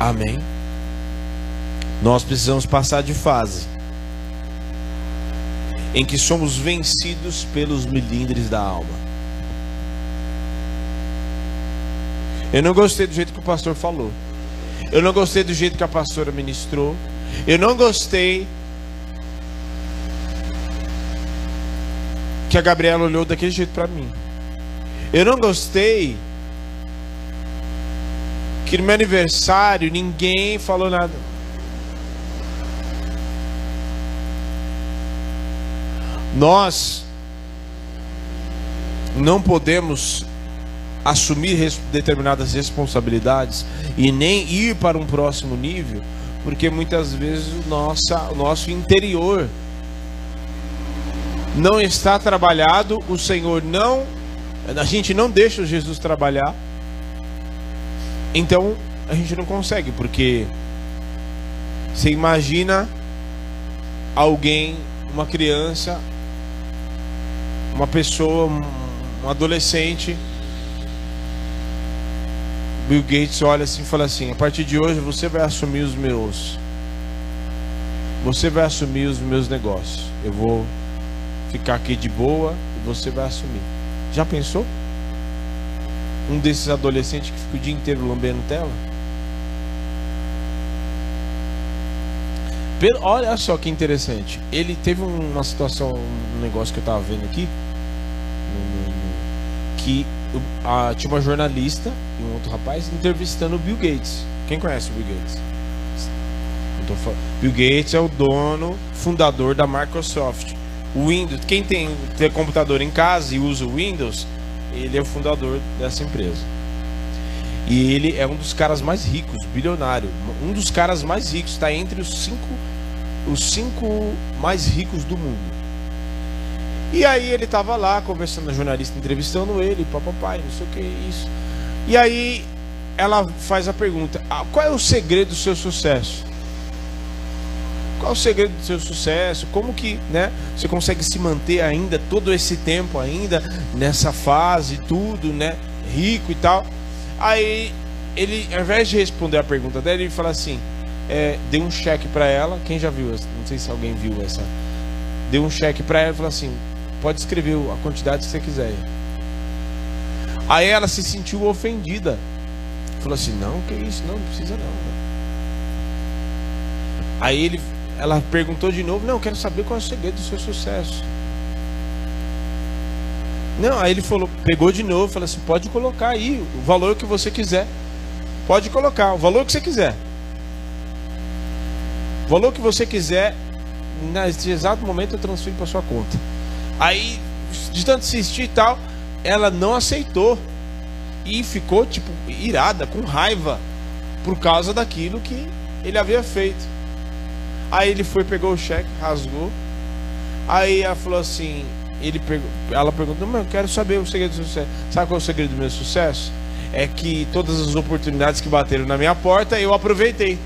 Amém? Nós precisamos passar de fase em que somos vencidos pelos milindres da alma. Eu não gostei do jeito que o pastor falou. Eu não gostei do jeito que a pastora ministrou. Eu não gostei que a Gabriela olhou daquele jeito para mim. Eu não gostei que no meu aniversário ninguém falou nada. Nós não podemos assumir res determinadas responsabilidades e nem ir para um próximo nível, porque muitas vezes o, nossa, nosso interior não está trabalhado, o Senhor não, a gente não deixa Jesus trabalhar então a gente não consegue, porque você imagina alguém, uma criança, uma pessoa, um adolescente. Bill Gates olha assim e fala assim: a partir de hoje você vai assumir os meus. Você vai assumir os meus negócios. Eu vou ficar aqui de boa e você vai assumir. Já pensou? um desses adolescentes que fica o dia inteiro lambendo tela? Olha só que interessante. Ele teve uma situação, um negócio que eu tava vendo aqui, que a, tinha uma jornalista um outro rapaz entrevistando o Bill Gates. Quem conhece o Bill Gates? Bill Gates é o dono, fundador da Microsoft. O Windows, quem tem, tem computador em casa e usa o Windows, ele é o fundador dessa empresa. E ele é um dos caras mais ricos, bilionário. Um dos caras mais ricos, está entre os cinco, os cinco mais ricos do mundo. E aí ele estava lá conversando, a jornalista entrevistando ele, papai, não sei o que isso. E aí ela faz a pergunta: ah, qual é o segredo do seu sucesso? Qual o segredo do seu sucesso? Como que, né, você consegue se manter ainda todo esse tempo ainda nessa fase, tudo, né, rico e tal? Aí ele, ao invés de responder a pergunta dela, ele fala assim: é, deu um cheque para ela. Quem já viu? Não sei se alguém viu essa. Deu um cheque para ela e falou assim: pode escrever a quantidade que você quiser. Aí ela se sentiu ofendida. Falou assim: não, que isso? Não, não precisa não. Aí ele, ela perguntou de novo: não, quero saber qual é o segredo do seu sucesso. Não, aí ele falou, pegou de novo, falou assim: pode colocar aí o valor que você quiser. Pode colocar o valor que você quiser. O valor que você quiser, nesse exato momento eu transfiro para sua conta. Aí, de tanto insistir e tal, ela não aceitou. E ficou, tipo, irada, com raiva, por causa daquilo que ele havia feito. Aí ele foi, pegou o cheque, rasgou. Aí ela falou assim: ele pegou, ela perguntou, mas eu quero saber o segredo do sucesso. Sabe qual é o segredo do meu sucesso? É que todas as oportunidades que bateram na minha porta, eu aproveitei.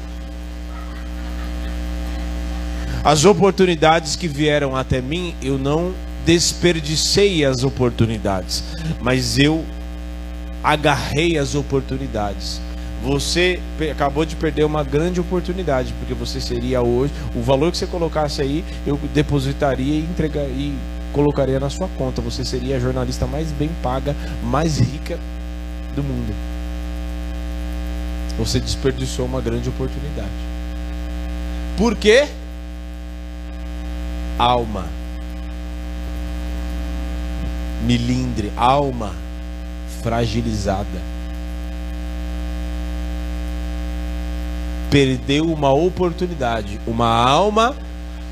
As oportunidades que vieram até mim, eu não desperdicei as oportunidades, mas eu agarrei as oportunidades. Você acabou de perder uma grande oportunidade, porque você seria hoje, o valor que você colocasse aí, eu depositaria e e colocaria na sua conta. Você seria a jornalista mais bem paga, mais rica do mundo. Você desperdiçou uma grande oportunidade. Por quê? Alma. Milindre, alma fragilizada. Perdeu uma oportunidade, uma alma,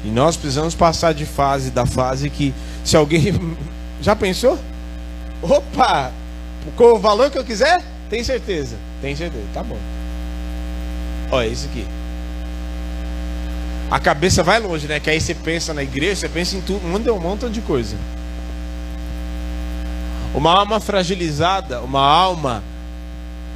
e nós precisamos passar de fase da fase que se alguém [LAUGHS] já pensou? Opa, com o valor que eu quiser? Tem certeza? Tem certeza, tá bom. Olha isso aqui. A cabeça vai longe, né? Que aí você pensa na igreja, você pensa em tudo, um monte de coisa. Uma alma fragilizada, uma alma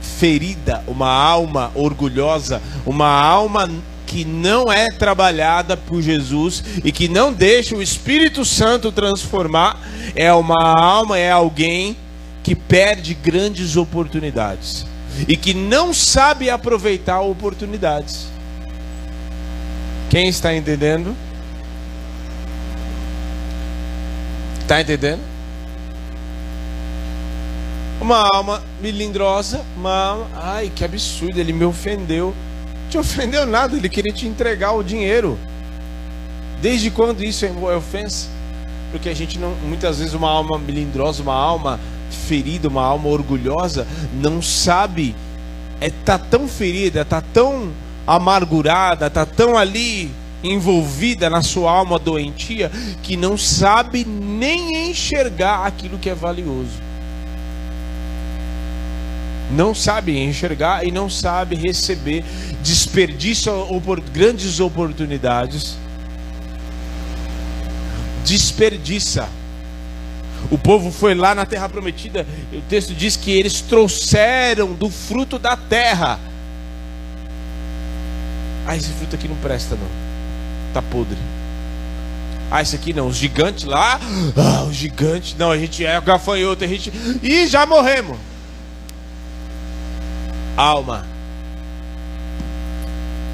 ferida, uma alma orgulhosa, uma alma que não é trabalhada por Jesus e que não deixa o Espírito Santo transformar, é uma alma, é alguém que perde grandes oportunidades e que não sabe aproveitar oportunidades. Quem está entendendo? Está entendendo? Uma alma melindrosa, uma alma, ai que absurdo, ele me ofendeu. Te ofendeu nada, ele queria te entregar o dinheiro. Desde quando isso é ofensa? Porque a gente não, muitas vezes uma alma melindrosa, uma alma ferida, uma alma orgulhosa, não sabe, é tá tão ferida, tá tão amargurada, tá tão ali envolvida na sua alma doentia que não sabe nem enxergar aquilo que é valioso não sabe enxergar e não sabe receber, desperdiça grandes oportunidades, desperdiça. O povo foi lá na terra prometida, o texto diz que eles trouxeram do fruto da terra. Ah, esse fruto aqui não presta não. Tá podre. Ah, esse aqui não, os gigantes lá, ah, os gigantes, não, a gente é gafanhoto, a gente, e já morremos alma.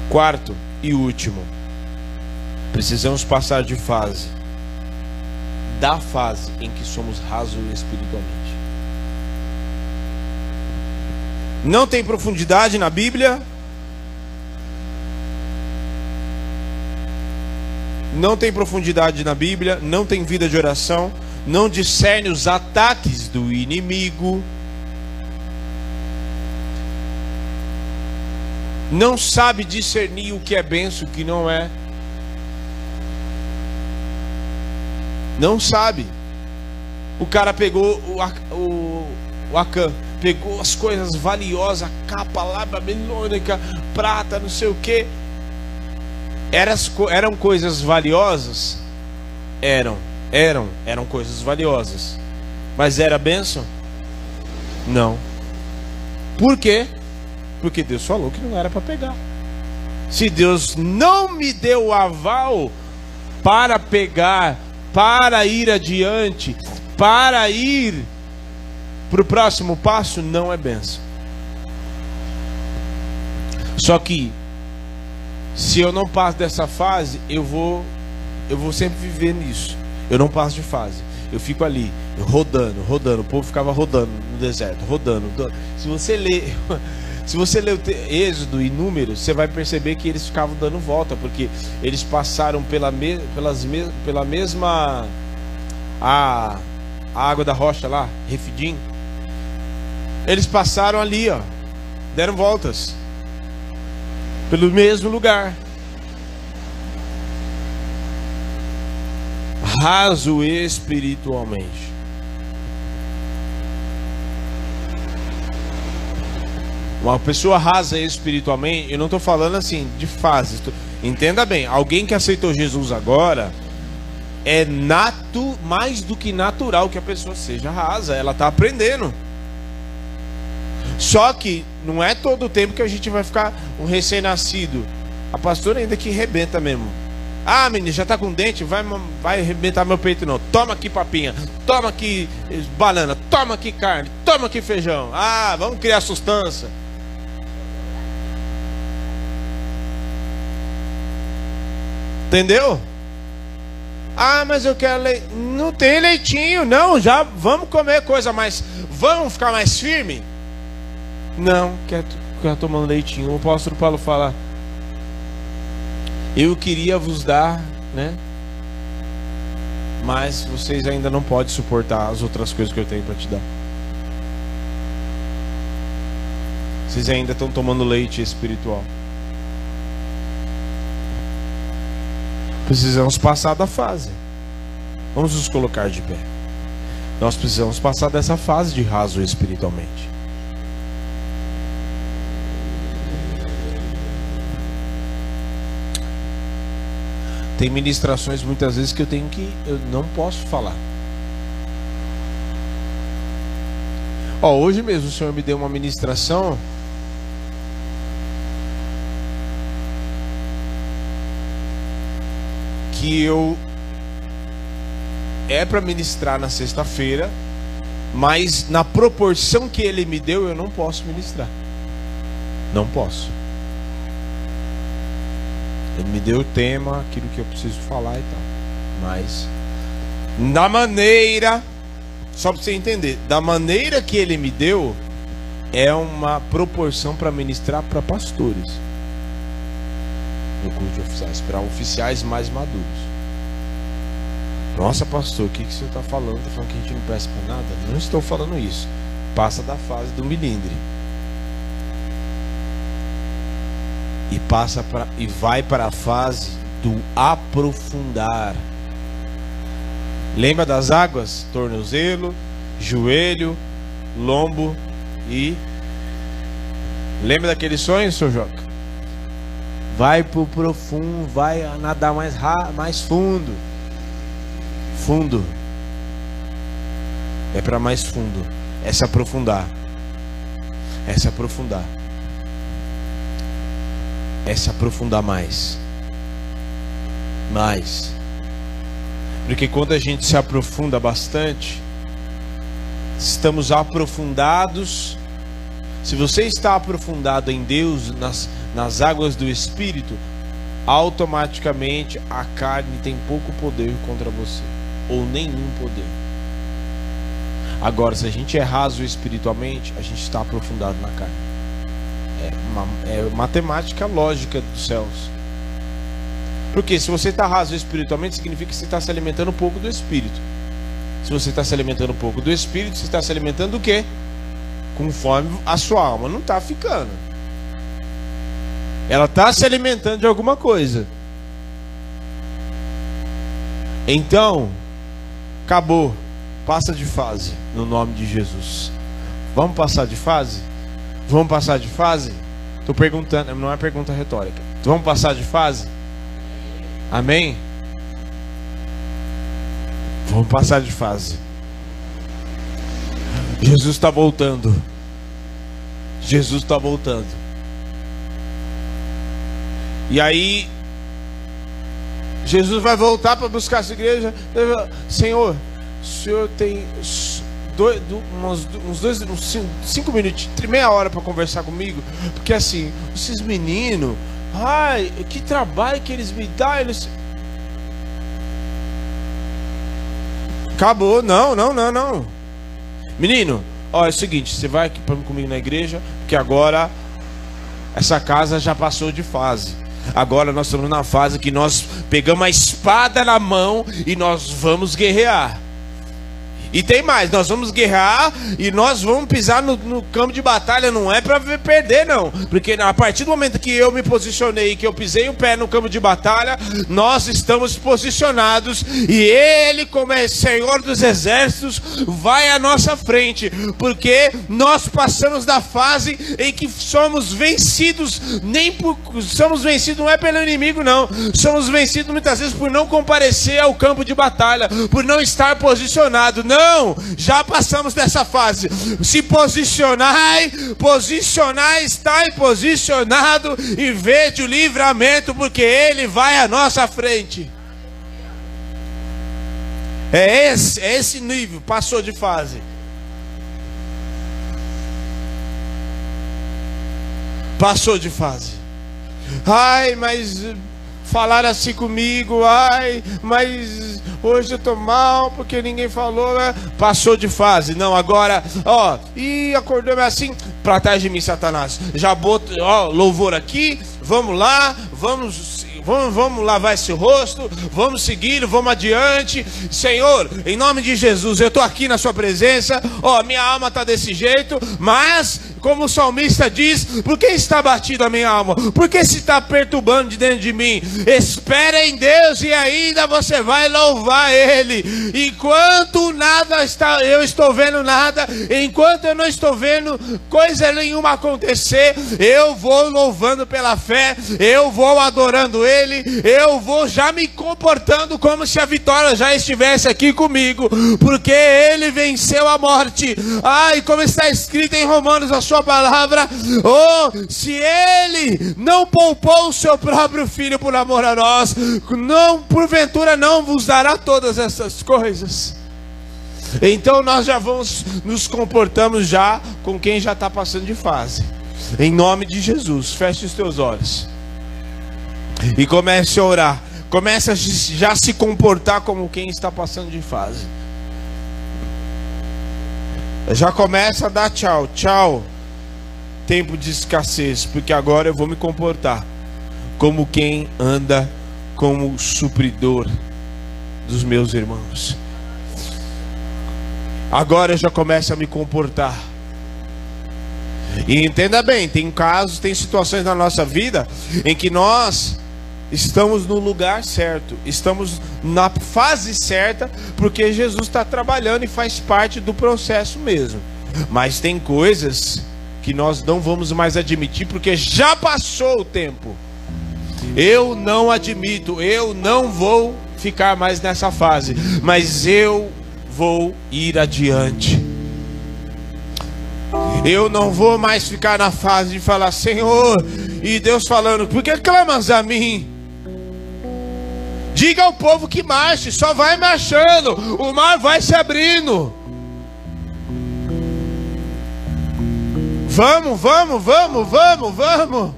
Quarto e último, precisamos passar de fase, da fase em que somos rasos espiritualmente. Não tem profundidade na Bíblia, não tem profundidade na Bíblia, não tem vida de oração, não discerne os ataques do inimigo não sabe discernir o que é benção e o que não é. Não sabe. O cara pegou o, o, o Acan, pegou as coisas valiosas, capa lá babilônica, prata, não sei o que. Eram coisas valiosas? Eram, eram, eram coisas valiosas. Mas era benção? Não. Por quê? Porque Deus falou que não era para pegar. Se Deus não me deu o aval para pegar, para ir adiante, para ir para o próximo passo, não é benção. Só que se eu não passo dessa fase, eu vou eu vou sempre viver nisso. Eu não passo de fase. Eu fico ali, rodando, rodando. O povo ficava rodando no deserto, rodando. Se você ler, se você ler o Êxodo e Números, você vai perceber que eles ficavam dando volta, porque eles passaram pela, me, pelas me, pela mesma a, a água da rocha lá, Refidim. Eles passaram ali, ó, deram voltas pelo mesmo lugar. raso espiritualmente. Uma pessoa rasa espiritualmente, eu não estou falando assim de fases. Entenda bem, alguém que aceitou Jesus agora é nato, mais do que natural que a pessoa seja rasa. Ela está aprendendo. Só que não é todo o tempo que a gente vai ficar um recém-nascido. A pastora ainda que rebenta mesmo. Ah, menino, já tá com dente, vai, vai arrebentar meu peito não. Toma aqui papinha, toma aqui banana, toma aqui carne, toma aqui feijão. Ah, vamos criar sustância. Entendeu? Ah, mas eu quero leite. Não tem leitinho, não. Já vamos comer coisa mais. Vamos ficar mais firme? Não, quer, quer tomando leitinho. O apóstolo Paulo fala eu queria vos dar, né? Mas vocês ainda não podem suportar as outras coisas que eu tenho para te dar. Vocês ainda estão tomando leite espiritual. Precisamos passar da fase. Vamos nos colocar de pé. Nós precisamos passar dessa fase de raso espiritualmente. Tem ministrações muitas vezes que eu tenho que eu não posso falar. Ó, hoje mesmo o Senhor me deu uma ministração que eu é para ministrar na sexta-feira, mas na proporção que ele me deu eu não posso ministrar. Não posso. Ele me deu o tema, aquilo que eu preciso falar e tal. Mas, da maneira, só para você entender, da maneira que ele me deu, é uma proporção para ministrar para pastores no curso de oficiais, para oficiais mais maduros. Nossa, pastor, o que, que você está falando? Está falando que a gente não presta para nada? Não estou falando isso. Passa da fase do milindre. e passa para e vai para a fase do aprofundar. Lembra das águas? Tornozelo, joelho, lombo e Lembra daquele sonho, seu Joca? Vai pro profundo, vai nadar mais mais fundo. Fundo. É para mais fundo. É se aprofundar. É se aprofundar é se aprofundar mais. Mais. Porque quando a gente se aprofunda bastante, estamos aprofundados. Se você está aprofundado em Deus, nas, nas águas do Espírito, automaticamente a carne tem pouco poder contra você, ou nenhum poder. Agora, se a gente é raso espiritualmente, a gente está aprofundado na carne é, uma, é matemática lógica dos céus. Porque se você está raso espiritualmente, significa que você está se alimentando um pouco do espírito. Se você está se alimentando um pouco do espírito, você está se alimentando do quê? Conforme a sua alma não está ficando. Ela está se alimentando de alguma coisa. Então, acabou. Passa de fase no nome de Jesus. Vamos passar de fase? Vamos passar de fase? Estou perguntando, não é pergunta retórica. Vamos passar de fase? Amém? Vamos passar de fase. Jesus está voltando. Jesus está voltando. E aí Jesus vai voltar para buscar essa igreja. Senhor, o senhor tem dois, uns, uns dois, uns cinco minutos, meia hora para conversar comigo, porque assim, esses meninos, ai, que trabalho que eles me dão, eles... Acabou, não, não, não, não. Menino, ó, é o seguinte, você vai aqui comigo na igreja, porque agora essa casa já passou de fase. Agora nós estamos na fase que nós pegamos a espada na mão e nós vamos guerrear. E tem mais, nós vamos guerrear e nós vamos pisar no, no campo de batalha, não é para perder, não. Porque a partir do momento que eu me posicionei, que eu pisei o pé no campo de batalha, nós estamos posicionados e Ele, como é Senhor dos Exércitos, vai à nossa frente, porque nós passamos da fase em que somos vencidos, nem por, somos vencidos não é pelo inimigo, não, somos vencidos muitas vezes por não comparecer ao campo de batalha, por não estar posicionado. Não não, já passamos dessa fase. Se posicionai, posicionai, estai posicionado e vede o livramento, porque Ele vai à nossa frente. É esse, é esse nível, passou de fase. Passou de fase. Ai, mas falaram assim comigo, ai, mas hoje eu tô mal porque ninguém falou, né? passou de fase. Não, agora, ó, e acordou assim, pra trás de mim, Satanás. Já boto, ó, louvor aqui, vamos lá, vamos vamos, vamos lavar esse rosto, vamos seguir, vamos adiante. Senhor, em nome de Jesus, eu estou aqui na Sua presença. Ó, minha alma está desse jeito, mas como o salmista diz, por que está batido a minha alma? Por que se está perturbando de dentro de mim? Espera em Deus e ainda você vai louvar Ele. Enquanto nada está, eu estou vendo nada, enquanto eu não estou vendo coisa nenhuma acontecer, eu vou louvando pela fé, eu vou adorando Ele, eu vou já me comportando como se a vitória já estivesse aqui comigo, porque Ele venceu a morte. Ai, como está escrito em Romanos, a sua palavra. Oh, se ele não poupou o seu próprio filho por amor a nós, não porventura não vos dará todas essas coisas. Então nós já vamos nos comportamos já com quem já está passando de fase. Em nome de Jesus, feche os teus olhos e comece a orar. Comece a já se comportar como quem está passando de fase. Já começa a dar tchau, tchau tempo de escassez, porque agora eu vou me comportar como quem anda como supridor dos meus irmãos. Agora eu já começo a me comportar. E entenda bem, tem casos, tem situações na nossa vida em que nós estamos no lugar certo, estamos na fase certa, porque Jesus está trabalhando e faz parte do processo mesmo. Mas tem coisas que nós não vamos mais admitir, porque já passou o tempo. Eu não admito, eu não vou ficar mais nessa fase, mas eu vou ir adiante. Eu não vou mais ficar na fase de falar, Senhor, e Deus falando, por que clamas a mim? Diga ao povo que marche, só vai marchando, o mar vai se abrindo. Vamos, vamos, vamos, vamos, vamos.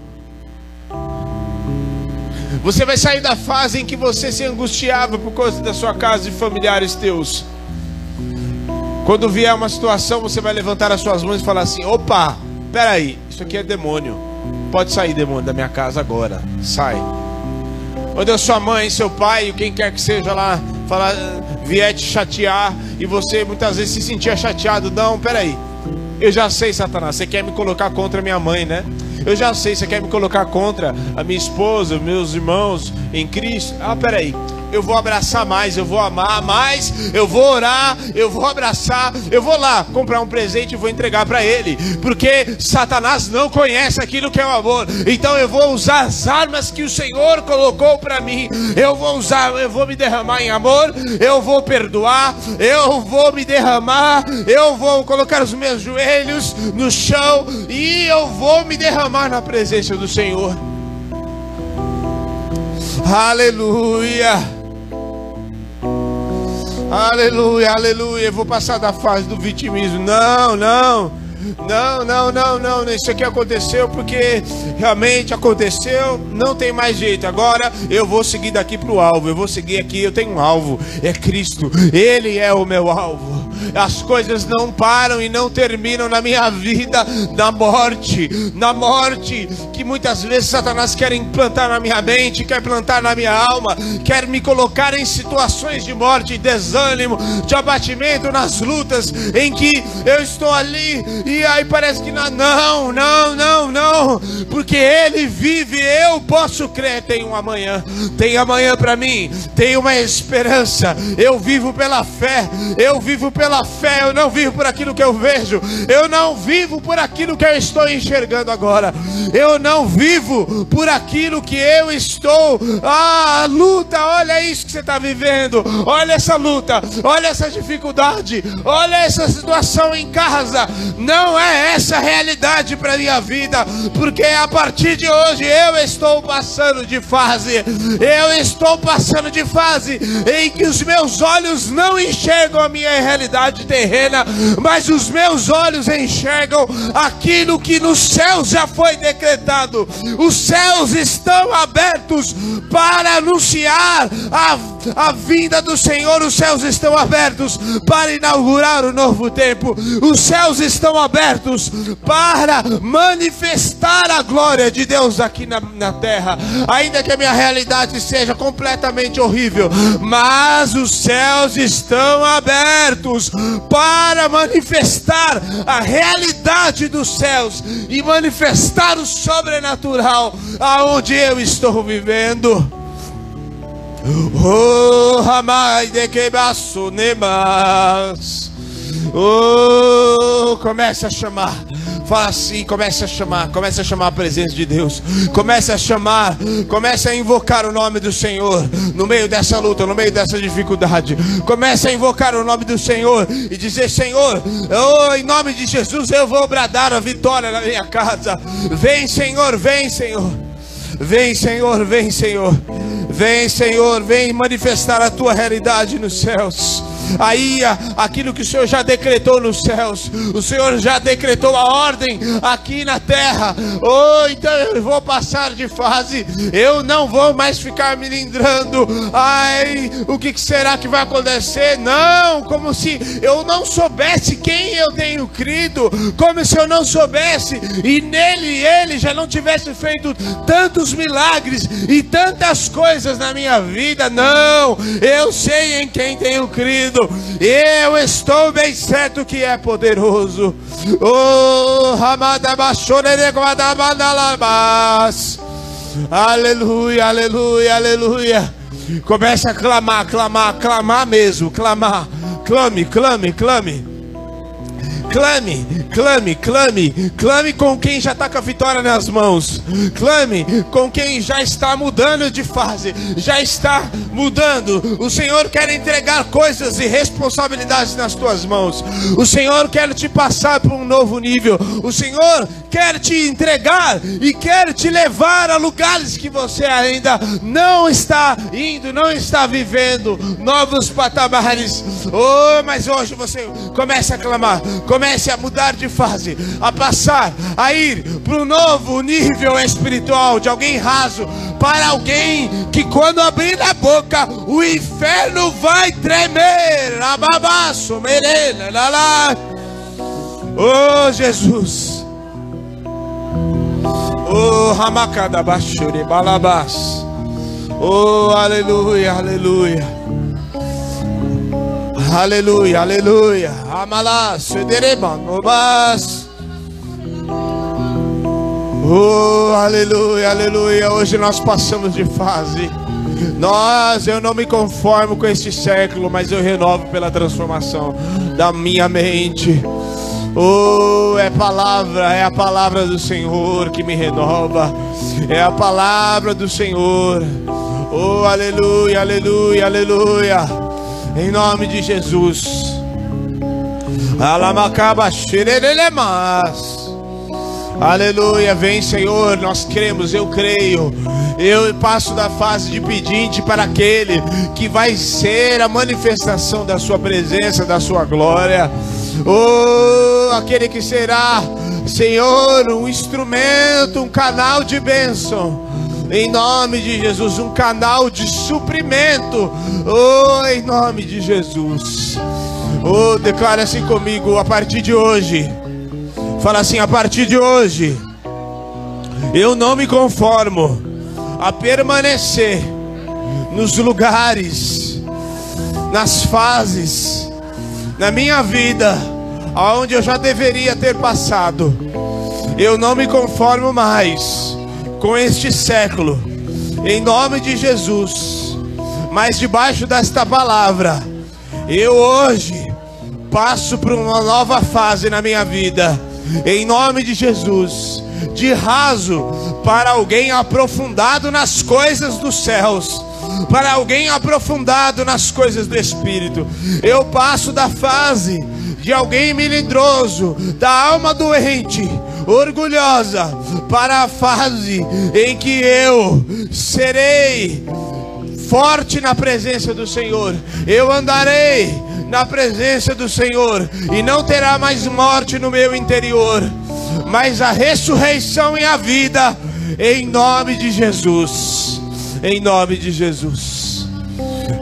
Você vai sair da fase em que você se angustiava por causa da sua casa e familiares teus. Quando vier uma situação, você vai levantar as suas mãos e falar assim: opa, peraí, isso aqui é demônio. Pode sair, demônio, da minha casa agora. Sai. Quando a sua mãe, seu pai, quem quer que seja lá, falar, vier te chatear e você muitas vezes se sentia chateado, não, peraí. Eu já sei, Satanás, você quer me colocar contra minha mãe, né? Eu já sei, você quer me colocar contra a minha esposa, meus irmãos em Cristo. Ah, peraí eu vou abraçar mais, eu vou amar mais, eu vou orar, eu vou abraçar, eu vou lá comprar um presente e vou entregar para ele, porque Satanás não conhece aquilo que é o amor. Então eu vou usar as armas que o Senhor colocou para mim. Eu vou usar, eu vou me derramar em amor, eu vou perdoar, eu vou me derramar, eu vou colocar os meus joelhos no chão e eu vou me derramar na presença do Senhor. Aleluia. Aleluia, aleluia. Eu vou passar da fase do vitimismo. Não, não. Não, não, não, não. Isso aqui aconteceu porque realmente aconteceu. Não tem mais jeito. Agora eu vou seguir daqui para o alvo. Eu vou seguir aqui. Eu tenho um alvo. É Cristo. Ele é o meu alvo. As coisas não param e não terminam na minha vida, na morte, na morte que muitas vezes Satanás quer implantar na minha mente, quer plantar na minha alma, quer me colocar em situações de morte, desânimo, de abatimento nas lutas em que eu estou ali e aí parece que não, não, não, não, não, porque ele vive, eu posso crer, tem um amanhã, tem amanhã para mim, tem uma esperança. Eu vivo pela fé, eu vivo pela fé, eu não vivo por aquilo que eu vejo, eu não vivo por aquilo que eu estou enxergando agora, eu não vivo por aquilo que eu estou. Ah, luta, olha isso que você está vivendo, olha essa luta, olha essa dificuldade, olha essa situação em casa. Não é essa a realidade para minha vida, porque a partir de hoje eu estou passando de fase, eu estou passando de fase em que os meus olhos não enxergam a minha realidade realidade terrena, mas os meus olhos enxergam aquilo que nos céus já foi decretado. Os céus estão abertos para anunciar a, a vinda do Senhor, os céus estão abertos para inaugurar o novo tempo, os céus estão abertos para manifestar a glória de Deus aqui na, na terra, ainda que a minha realidade seja completamente horrível, mas os céus estão abertos para manifestar a realidade dos céus e manifestar o sobrenatural aonde eu estou vivendo. Oh, ramai de que nemas. Oh, comece a chamar. Fala assim, comece a chamar, comece a chamar a presença de Deus. Comece a chamar, comece a invocar o nome do Senhor no meio dessa luta, no meio dessa dificuldade. Comece a invocar o nome do Senhor e dizer: Senhor, oh, em nome de Jesus eu vou bradar a vitória na minha casa. Vem, Senhor, vem, Senhor. Vem, Senhor, vem, Senhor. Vem, Senhor, vem manifestar a tua realidade nos céus aí aquilo que o Senhor já decretou nos céus, o Senhor já decretou a ordem aqui na terra. Oh, então eu vou passar de fase, eu não vou mais ficar me lindrando. Ai, o que será que vai acontecer? Não, como se eu não soubesse quem eu tenho crido, como se eu não soubesse e nele ele já não tivesse feito tantos milagres e tantas coisas na minha vida. Não, eu sei em quem tenho crido eu estou bem certo que é poderoso. Oh, Aleluia, aleluia, aleluia. Comece a clamar, clamar, clamar mesmo, clamar. Clame, clame, clame. Clame, clame, clame, clame com quem já está com a vitória nas mãos. Clame com quem já está mudando de fase, já está mudando. O Senhor quer entregar coisas e responsabilidades nas tuas mãos. O Senhor quer te passar para um novo nível. O Senhor quer te entregar e quer te levar a lugares que você ainda não está indo, não está vivendo novos patamares. Oh, mas hoje você começa a clamar, comece a mudar de fase, a passar, a ir para um novo nível espiritual de alguém raso para alguém que quando abrir a boca o inferno vai tremer. Ababaço, merena, lá, lá. Oh Jesus. Oh Ramakada Bashuri Balabas. Oh aleluia, aleluia. Aleluia, aleluia. Amalá, Sedereba, Nobas. Oh, aleluia, aleluia. Hoje nós passamos de fase. Nós, eu não me conformo com este século, mas eu renovo pela transformação da minha mente. Oh, é palavra, é a palavra do Senhor que me renova. É a palavra do Senhor. Oh, aleluia, aleluia, aleluia. Em nome de Jesus. Aleluia, vem Senhor, nós cremos, eu creio. Eu passo da fase de pedinte para aquele que vai ser a manifestação da Sua presença, da Sua glória. Oh, aquele que será, Senhor, um instrumento, um canal de bênção. Em nome de Jesus, um canal de suprimento. Oh, em nome de Jesus. Oh, declara assim comigo a partir de hoje. Fala assim: a partir de hoje, eu não me conformo a permanecer nos lugares, nas fases, na minha vida, aonde eu já deveria ter passado. Eu não me conformo mais com este século, em nome de Jesus. Mas debaixo desta palavra, eu hoje passo por uma nova fase na minha vida em nome de Jesus, de raso para alguém aprofundado nas coisas dos céus, para alguém aprofundado nas coisas do Espírito. Eu passo da fase de alguém melindroso, da alma doente, orgulhosa, para a fase em que eu serei forte na presença do Senhor. Eu andarei na presença do Senhor, e não terá mais morte no meu interior, mas a ressurreição e a vida, em nome de Jesus. Em nome de Jesus.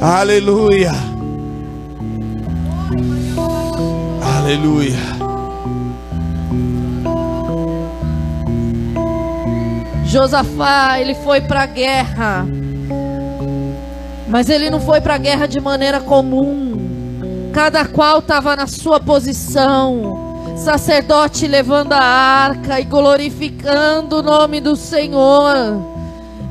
Aleluia. Aleluia. Josafá, ele foi para a guerra. Mas ele não foi para a guerra de maneira comum. Cada qual estava na sua posição. Sacerdote levando a arca e glorificando o nome do Senhor.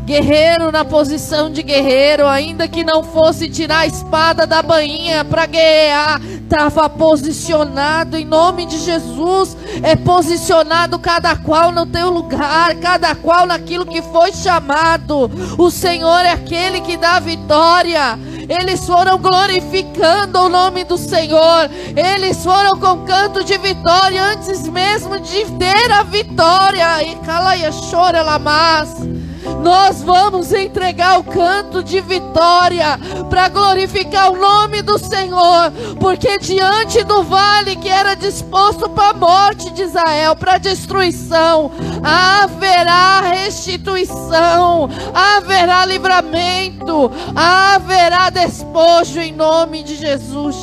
Guerreiro na posição de guerreiro, ainda que não fosse tirar a espada da bainha para guerrear, estava posicionado em nome de Jesus. É posicionado cada qual no teu lugar, cada qual naquilo que foi chamado. O Senhor é aquele que dá vitória. Eles foram glorificando o nome do Senhor. Eles foram com canto de vitória antes mesmo de ter a vitória. E calaia chora lamas. Nós vamos entregar o canto de vitória para glorificar o nome do Senhor, porque diante do vale que era disposto para a morte de Israel, para destruição, haverá restituição, haverá livramento, haverá despojo em nome de Jesus.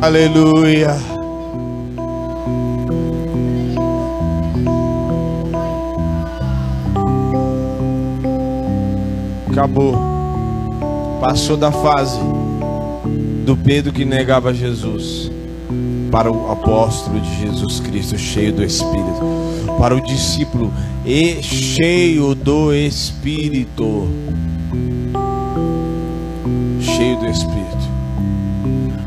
Aleluia. Acabou. Passou da fase do Pedro que negava Jesus para o apóstolo de Jesus Cristo, cheio do Espírito, para o discípulo e cheio do Espírito, cheio do Espírito,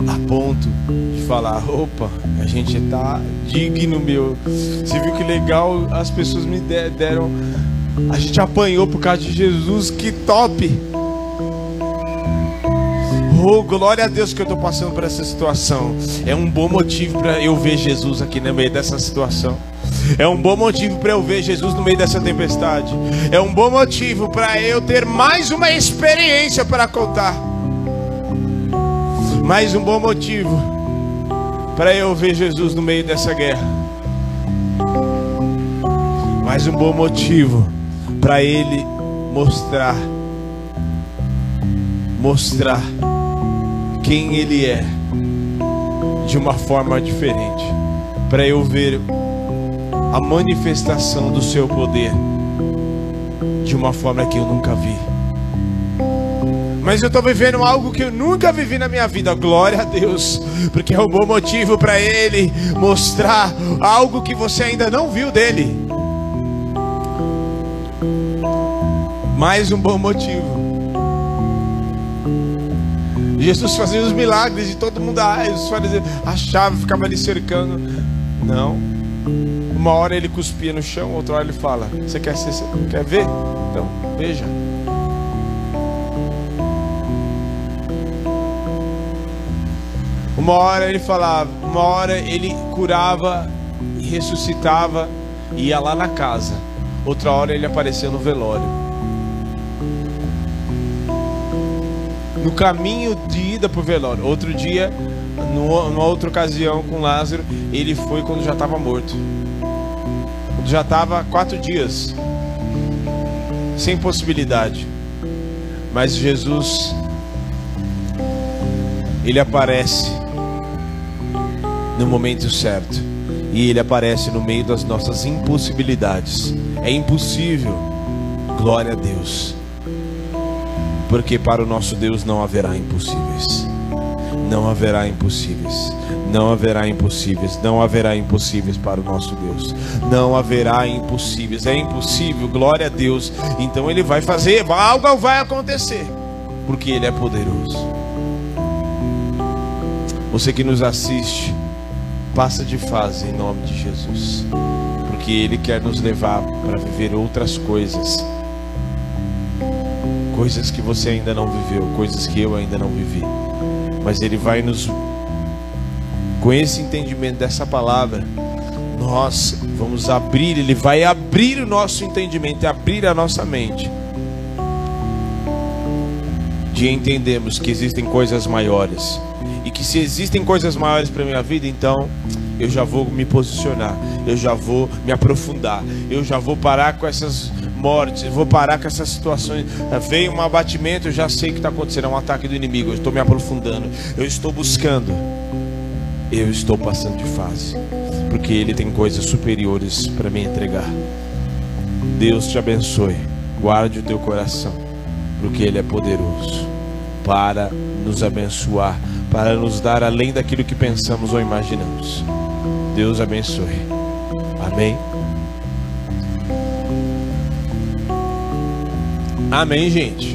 a ponto de falar: opa, a gente está digno, meu. Você viu que legal? As pessoas me deram a gente apanhou por causa de Jesus, que top! Oh, glória a Deus que eu estou passando por essa situação. É um bom motivo para eu ver Jesus aqui no meio dessa situação. É um bom motivo para eu ver Jesus no meio dessa tempestade. É um bom motivo para eu ter mais uma experiência para contar. Mais um bom motivo para eu ver Jesus no meio dessa guerra. Mais um bom motivo para ele mostrar mostrar quem ele é de uma forma diferente, para eu ver a manifestação do seu poder de uma forma que eu nunca vi. Mas eu estou vivendo algo que eu nunca vivi na minha vida. Glória a Deus, porque é um bom motivo para Ele mostrar algo que você ainda não viu dele. Mais um bom motivo. Jesus fazia os milagres e todo mundo, ah, os fariseus achava, ficava ali cercando. Não. Uma hora ele cuspia no chão, outra hora ele fala: Você quer, ser, quer ver? Então, veja. Uma hora ele falava, uma hora ele curava e ressuscitava ia lá na casa. Outra hora ele aparecia no velório. No caminho de ida para o velório. Outro dia, numa outra ocasião com Lázaro, ele foi quando já estava morto. Já estava quatro dias. Sem possibilidade. Mas Jesus, ele aparece no momento certo. E ele aparece no meio das nossas impossibilidades. É impossível. Glória a Deus. Porque para o nosso Deus não haverá impossíveis. Não haverá impossíveis. Não haverá impossíveis. Não haverá impossíveis para o nosso Deus. Não haverá impossíveis. É impossível, glória a Deus. Então ele vai fazer, algo vai acontecer. Porque ele é poderoso. Você que nos assiste, passa de fase em nome de Jesus, porque Ele quer nos levar para viver outras coisas, coisas que você ainda não viveu, coisas que eu ainda não vivi, mas Ele vai nos, com esse entendimento dessa palavra, nós vamos abrir, Ele vai abrir o nosso entendimento, abrir a nossa mente, de entendermos que existem coisas maiores. E que se existem coisas maiores para minha vida, então eu já vou me posicionar, eu já vou me aprofundar, eu já vou parar com essas mortes, vou parar com essas situações. Veio um abatimento, eu já sei que está acontecendo, é um ataque do inimigo, eu estou me aprofundando, eu estou buscando, eu estou passando de fase, porque Ele tem coisas superiores para me entregar. Deus te abençoe, guarde o teu coração, porque Ele é poderoso para nos abençoar para nos dar além daquilo que pensamos ou imaginamos. Deus abençoe. Amém. Amém, gente.